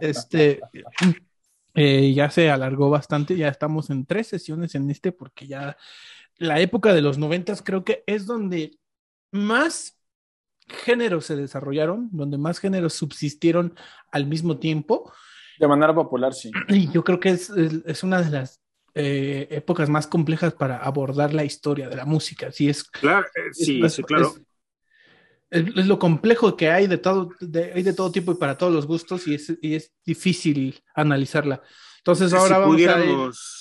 este, eh, ya se alargó bastante, ya estamos en tres sesiones en este porque ya la época de los noventas creo que es donde más géneros se desarrollaron, donde más géneros subsistieron al mismo tiempo. De manera popular, sí. Y yo creo que es, es, una de las eh, épocas más complejas para abordar la historia de la música. Sí, es, claro, eh, sí, claro es, lo complejo que hay de todo, de, hay de todo tipo y para todos los gustos y es, y es difícil analizarla. Entonces ahora vamos a...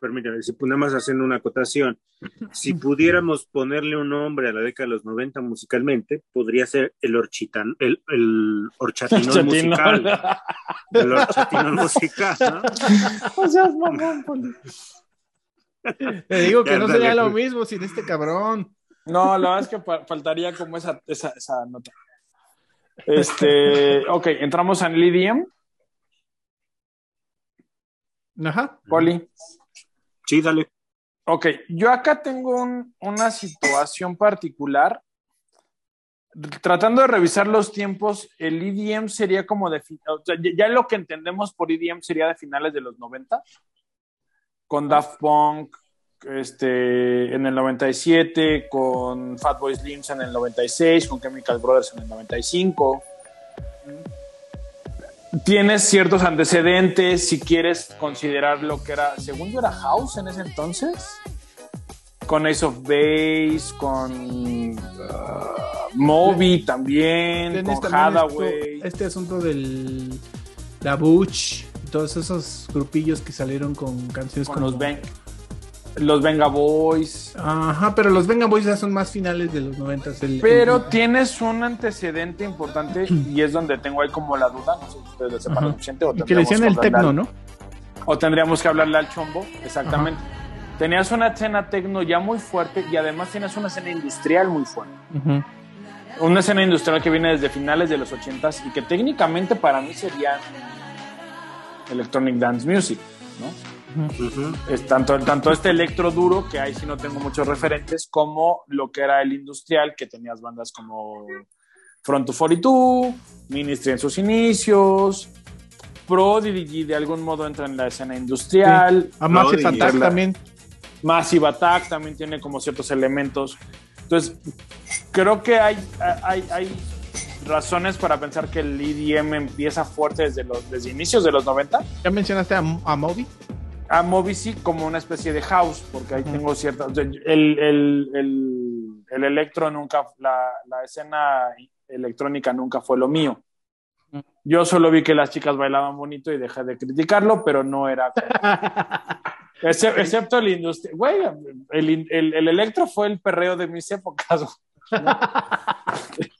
Permítame, si pudiéramos haciendo una acotación, si pudiéramos ponerle un nombre a la década de los 90 musicalmente, podría ser el horchitan, el, el horchatinón musical. El horchatinón musical, ¿no? O sea, mamón, Te digo que no sería lo mismo sin este cabrón. No, la verdad es que faltaría como esa, esa, esa nota. Este, ok, entramos en el EDM. Ajá. Poli. Sí, dale. Ok, yo acá tengo una situación particular. Tratando de revisar los tiempos, el EDM sería como de. O sea, ya lo que entendemos por EDM sería de finales de los 90, con Daft Punk, este, en el 97, con Fatboy Slims en el 96, con Chemical Brothers en el 95. Tienes ciertos antecedentes si quieres considerar lo que era, según yo era House en ese entonces, con Ace of Base, con uh, Moby también, con Hathaway. este asunto del la Butch, todos esos grupillos que salieron con canciones con los Ben los Venga Boys. Ajá, pero los Venga Boys ya son más finales de los 90. pero tienes un antecedente importante y es donde tengo ahí como la duda, no sé si ustedes lo sepan suficiente o Que le decían el tecno, ¿no? O tendríamos que hablarle al chombo, exactamente. Tenías una escena tecno ya muy fuerte y además tienes una escena industrial muy fuerte. Una escena industrial que viene desde finales de los 80s y que técnicamente para mí sería Electronic Dance Music, ¿no? Es tanto, tanto este electro duro, que ahí sí no tengo muchos referentes, como lo que era el industrial, que tenías bandas como Front to 42, Ministry en sus inicios, Prodigy de algún modo entra en la escena industrial. A Massive Attack también. Massive Attack también tiene como ciertos elementos. Entonces, creo que hay, hay, hay razones para pensar que el EDM empieza fuerte desde los desde inicios de los 90. ¿Ya mencionaste a, a Moby? A Movici como una especie de house, porque ahí tengo cierta. el, el, el, el, electro nunca, la, la, escena electrónica nunca fue lo mío. Yo solo vi que las chicas bailaban bonito y dejé de criticarlo, pero no era. excepto el industria. Güey, el, electro fue el perreo de mis épocas.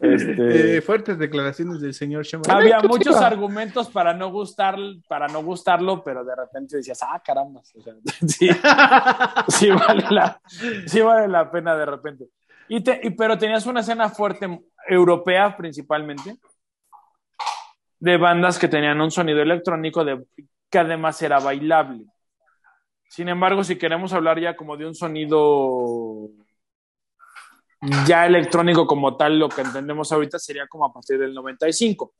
Este, eh, fuertes declaraciones del señor Shaman. Había muchos argumentos para no gustar, para no gustarlo, pero de repente decías, ah, caramba. sí, vale la, pena de repente. Y pero tenías una escena fuerte europea principalmente, de bandas que tenían un sonido electrónico de, que además era bailable. Sin embargo, si queremos hablar ya como de un sonido ya electrónico como tal, lo que entendemos ahorita sería como a partir del 95,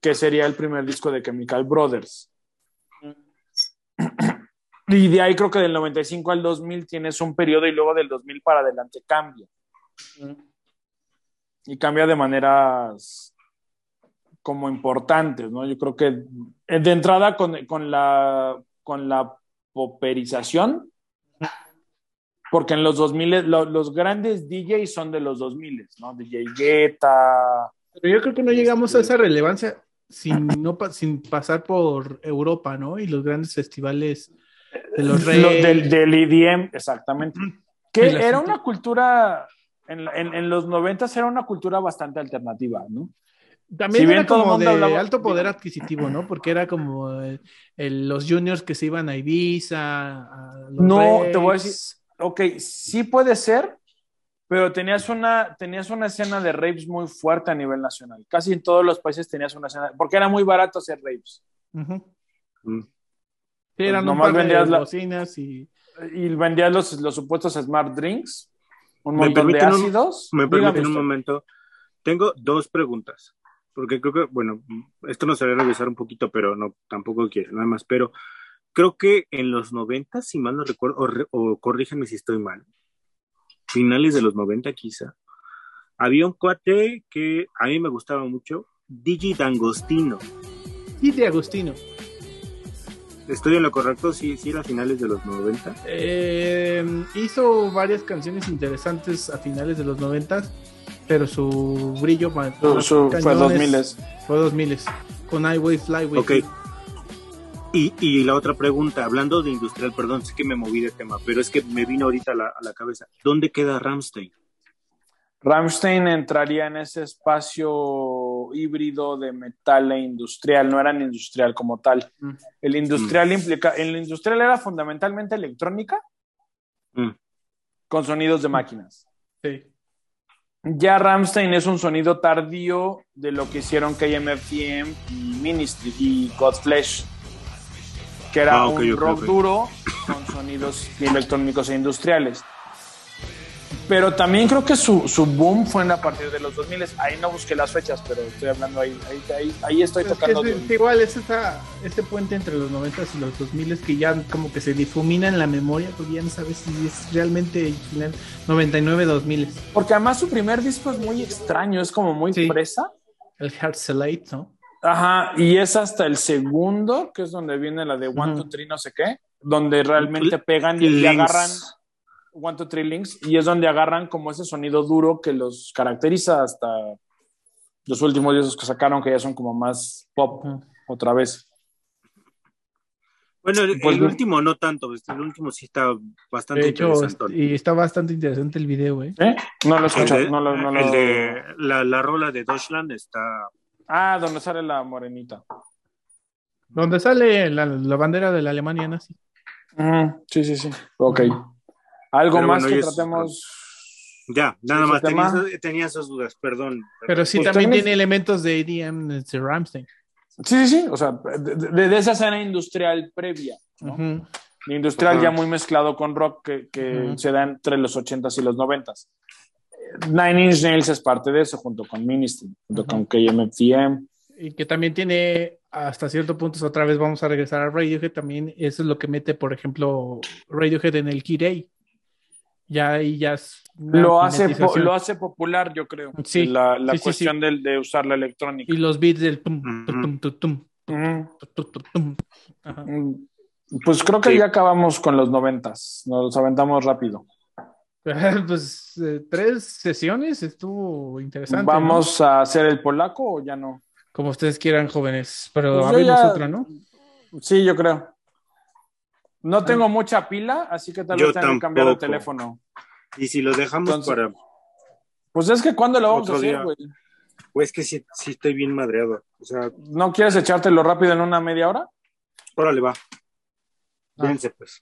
que sería el primer disco de Chemical Brothers. Y de ahí creo que del 95 al 2000 tienes un periodo y luego del 2000 para adelante cambia. Y cambia de maneras como importantes, ¿no? Yo creo que de entrada con, con la, con la poperización, porque en los 2000 lo, los grandes DJs son de los 2000, ¿no? DJ Guetta. Pero yo creo que no llegamos a esa relevancia sin, no, sin pasar por Europa, ¿no? Y los grandes festivales de los reyes. del, del EDM, exactamente. Que era una cultura, en, en, en los 90 era una cultura bastante alternativa, ¿no? También si era como de hablaba... alto poder adquisitivo, ¿no? Porque era como el, el, los juniors que se iban a Ibiza. A no, Reyes. te voy a decir, ok, sí puede ser, pero tenías una, tenías una escena de raves muy fuerte a nivel nacional. Casi en todos los países tenías una escena, porque era muy barato hacer raves. Uh -huh. mm. Sí, eran pues un par vendías de bocinas y... y vendías los, los supuestos smart drinks, un montón de ácidos. Un, me permiten un momento. Tengo dos preguntas porque creo que, bueno, esto nos haría regresar un poquito, pero no, tampoco quiero, nada más, pero creo que en los 90, si mal no recuerdo, o, o corríjanme si estoy mal, finales de los 90 quizá, había un cuate que a mí me gustaba mucho, Digi D'Angostino. Digi Agostino. ¿Estoy en lo correcto? Sí, sí, era a finales de los 90. Eh, hizo varias canciones interesantes a finales de los 90 pero su brillo su, su, fue 2000 fue 2000 con Highway Flyway ok y, y, la otra pregunta hablando de industrial perdón sé que me moví de tema pero es que me vino ahorita a la, a la cabeza ¿dónde queda Ramstein? Ramstein entraría en ese espacio híbrido de metal e industrial, no eran industrial como tal. Mm. El industrial mm. implica, el industrial era fundamentalmente electrónica mm. con sonidos de máquinas. Sí. Ya Ramstein es un sonido tardío de lo que hicieron KMFDM y Ministry y Godflesh, que era ah, okay, un rock okay. duro con sonidos electrónicos e industriales. Pero también creo que su, su, boom fue en a partir de los 2000. Ahí no busqué las fechas, pero estoy hablando ahí. Ahí, ahí, ahí estoy es tocando. Que es, igual es esa, este puente entre los 90 y los 2000 que ya como que se difumina en la memoria, porque ya no sabes si es realmente 99-2000. Porque además su primer disco es muy extraño, es como muy sí. fresa. El Heartselate, ¿no? Ajá, y es hasta el segundo, que es donde viene la de One, uh -huh. Two, Three, no sé qué, donde realmente pegan y, y agarran. One, Two, Three Links, y es donde agarran como ese sonido duro que los caracteriza hasta los últimos discos que sacaron, que ya son como más pop uh -huh. otra vez. Bueno, el, pues, el último no tanto, el último sí está bastante de hecho, interesante. Y está bastante interesante el video, güey. ¿Eh? No lo escuché, el de, no lo, no lo... El de la, la rola de Deutschland está... Ah, donde sale la morenita. Donde sale la, la bandera de la Alemania nazi. Sí, sí, sí. Ok. Algo Pero más bueno, que es... tratemos. Ya, nada más tenía, tenía, esas dudas, perdón. Pero sí, también tiene elementos de EDM de Ramstein. Sí, sí, sí, o sea, de, de, de esa escena industrial previa, ¿no? Uh -huh. Industrial uh -huh. ya muy mezclado con rock que, que uh -huh. se da entre los 80s y los 90s. Nine Inch Nails es parte de eso, junto con Ministry, junto con KMFDM. Y que también tiene, hasta cierto punto, otra vez vamos a regresar a Radiohead, también eso es lo que mete, por ejemplo, Radiohead en el Key ya ahí ya es lo hace lo hace popular yo creo sí, la, la sí, cuestión sí, de, de, usar la electrónica. Y los beats del tum, tum, tum, tum, pues creo que ya acabamos con los noventas nos aventamos rápido pues eh, tres sesiones estuvo interesante vamos ¿no? a hacer el polaco o ya no como ustedes quieran jóvenes pero pues abrimos ya... otra no sí yo creo no tengo mucha pila, así que tal vez tenga que cambiar el teléfono. Y si lo dejamos Entonces, para. Pues es que ¿cuándo lo vamos a hacer, güey? Pues que sí, sí, estoy bien madreado. O sea. ¿No quieres echártelo rápido en una media hora? Órale, va. Ah. Fíjense, pues.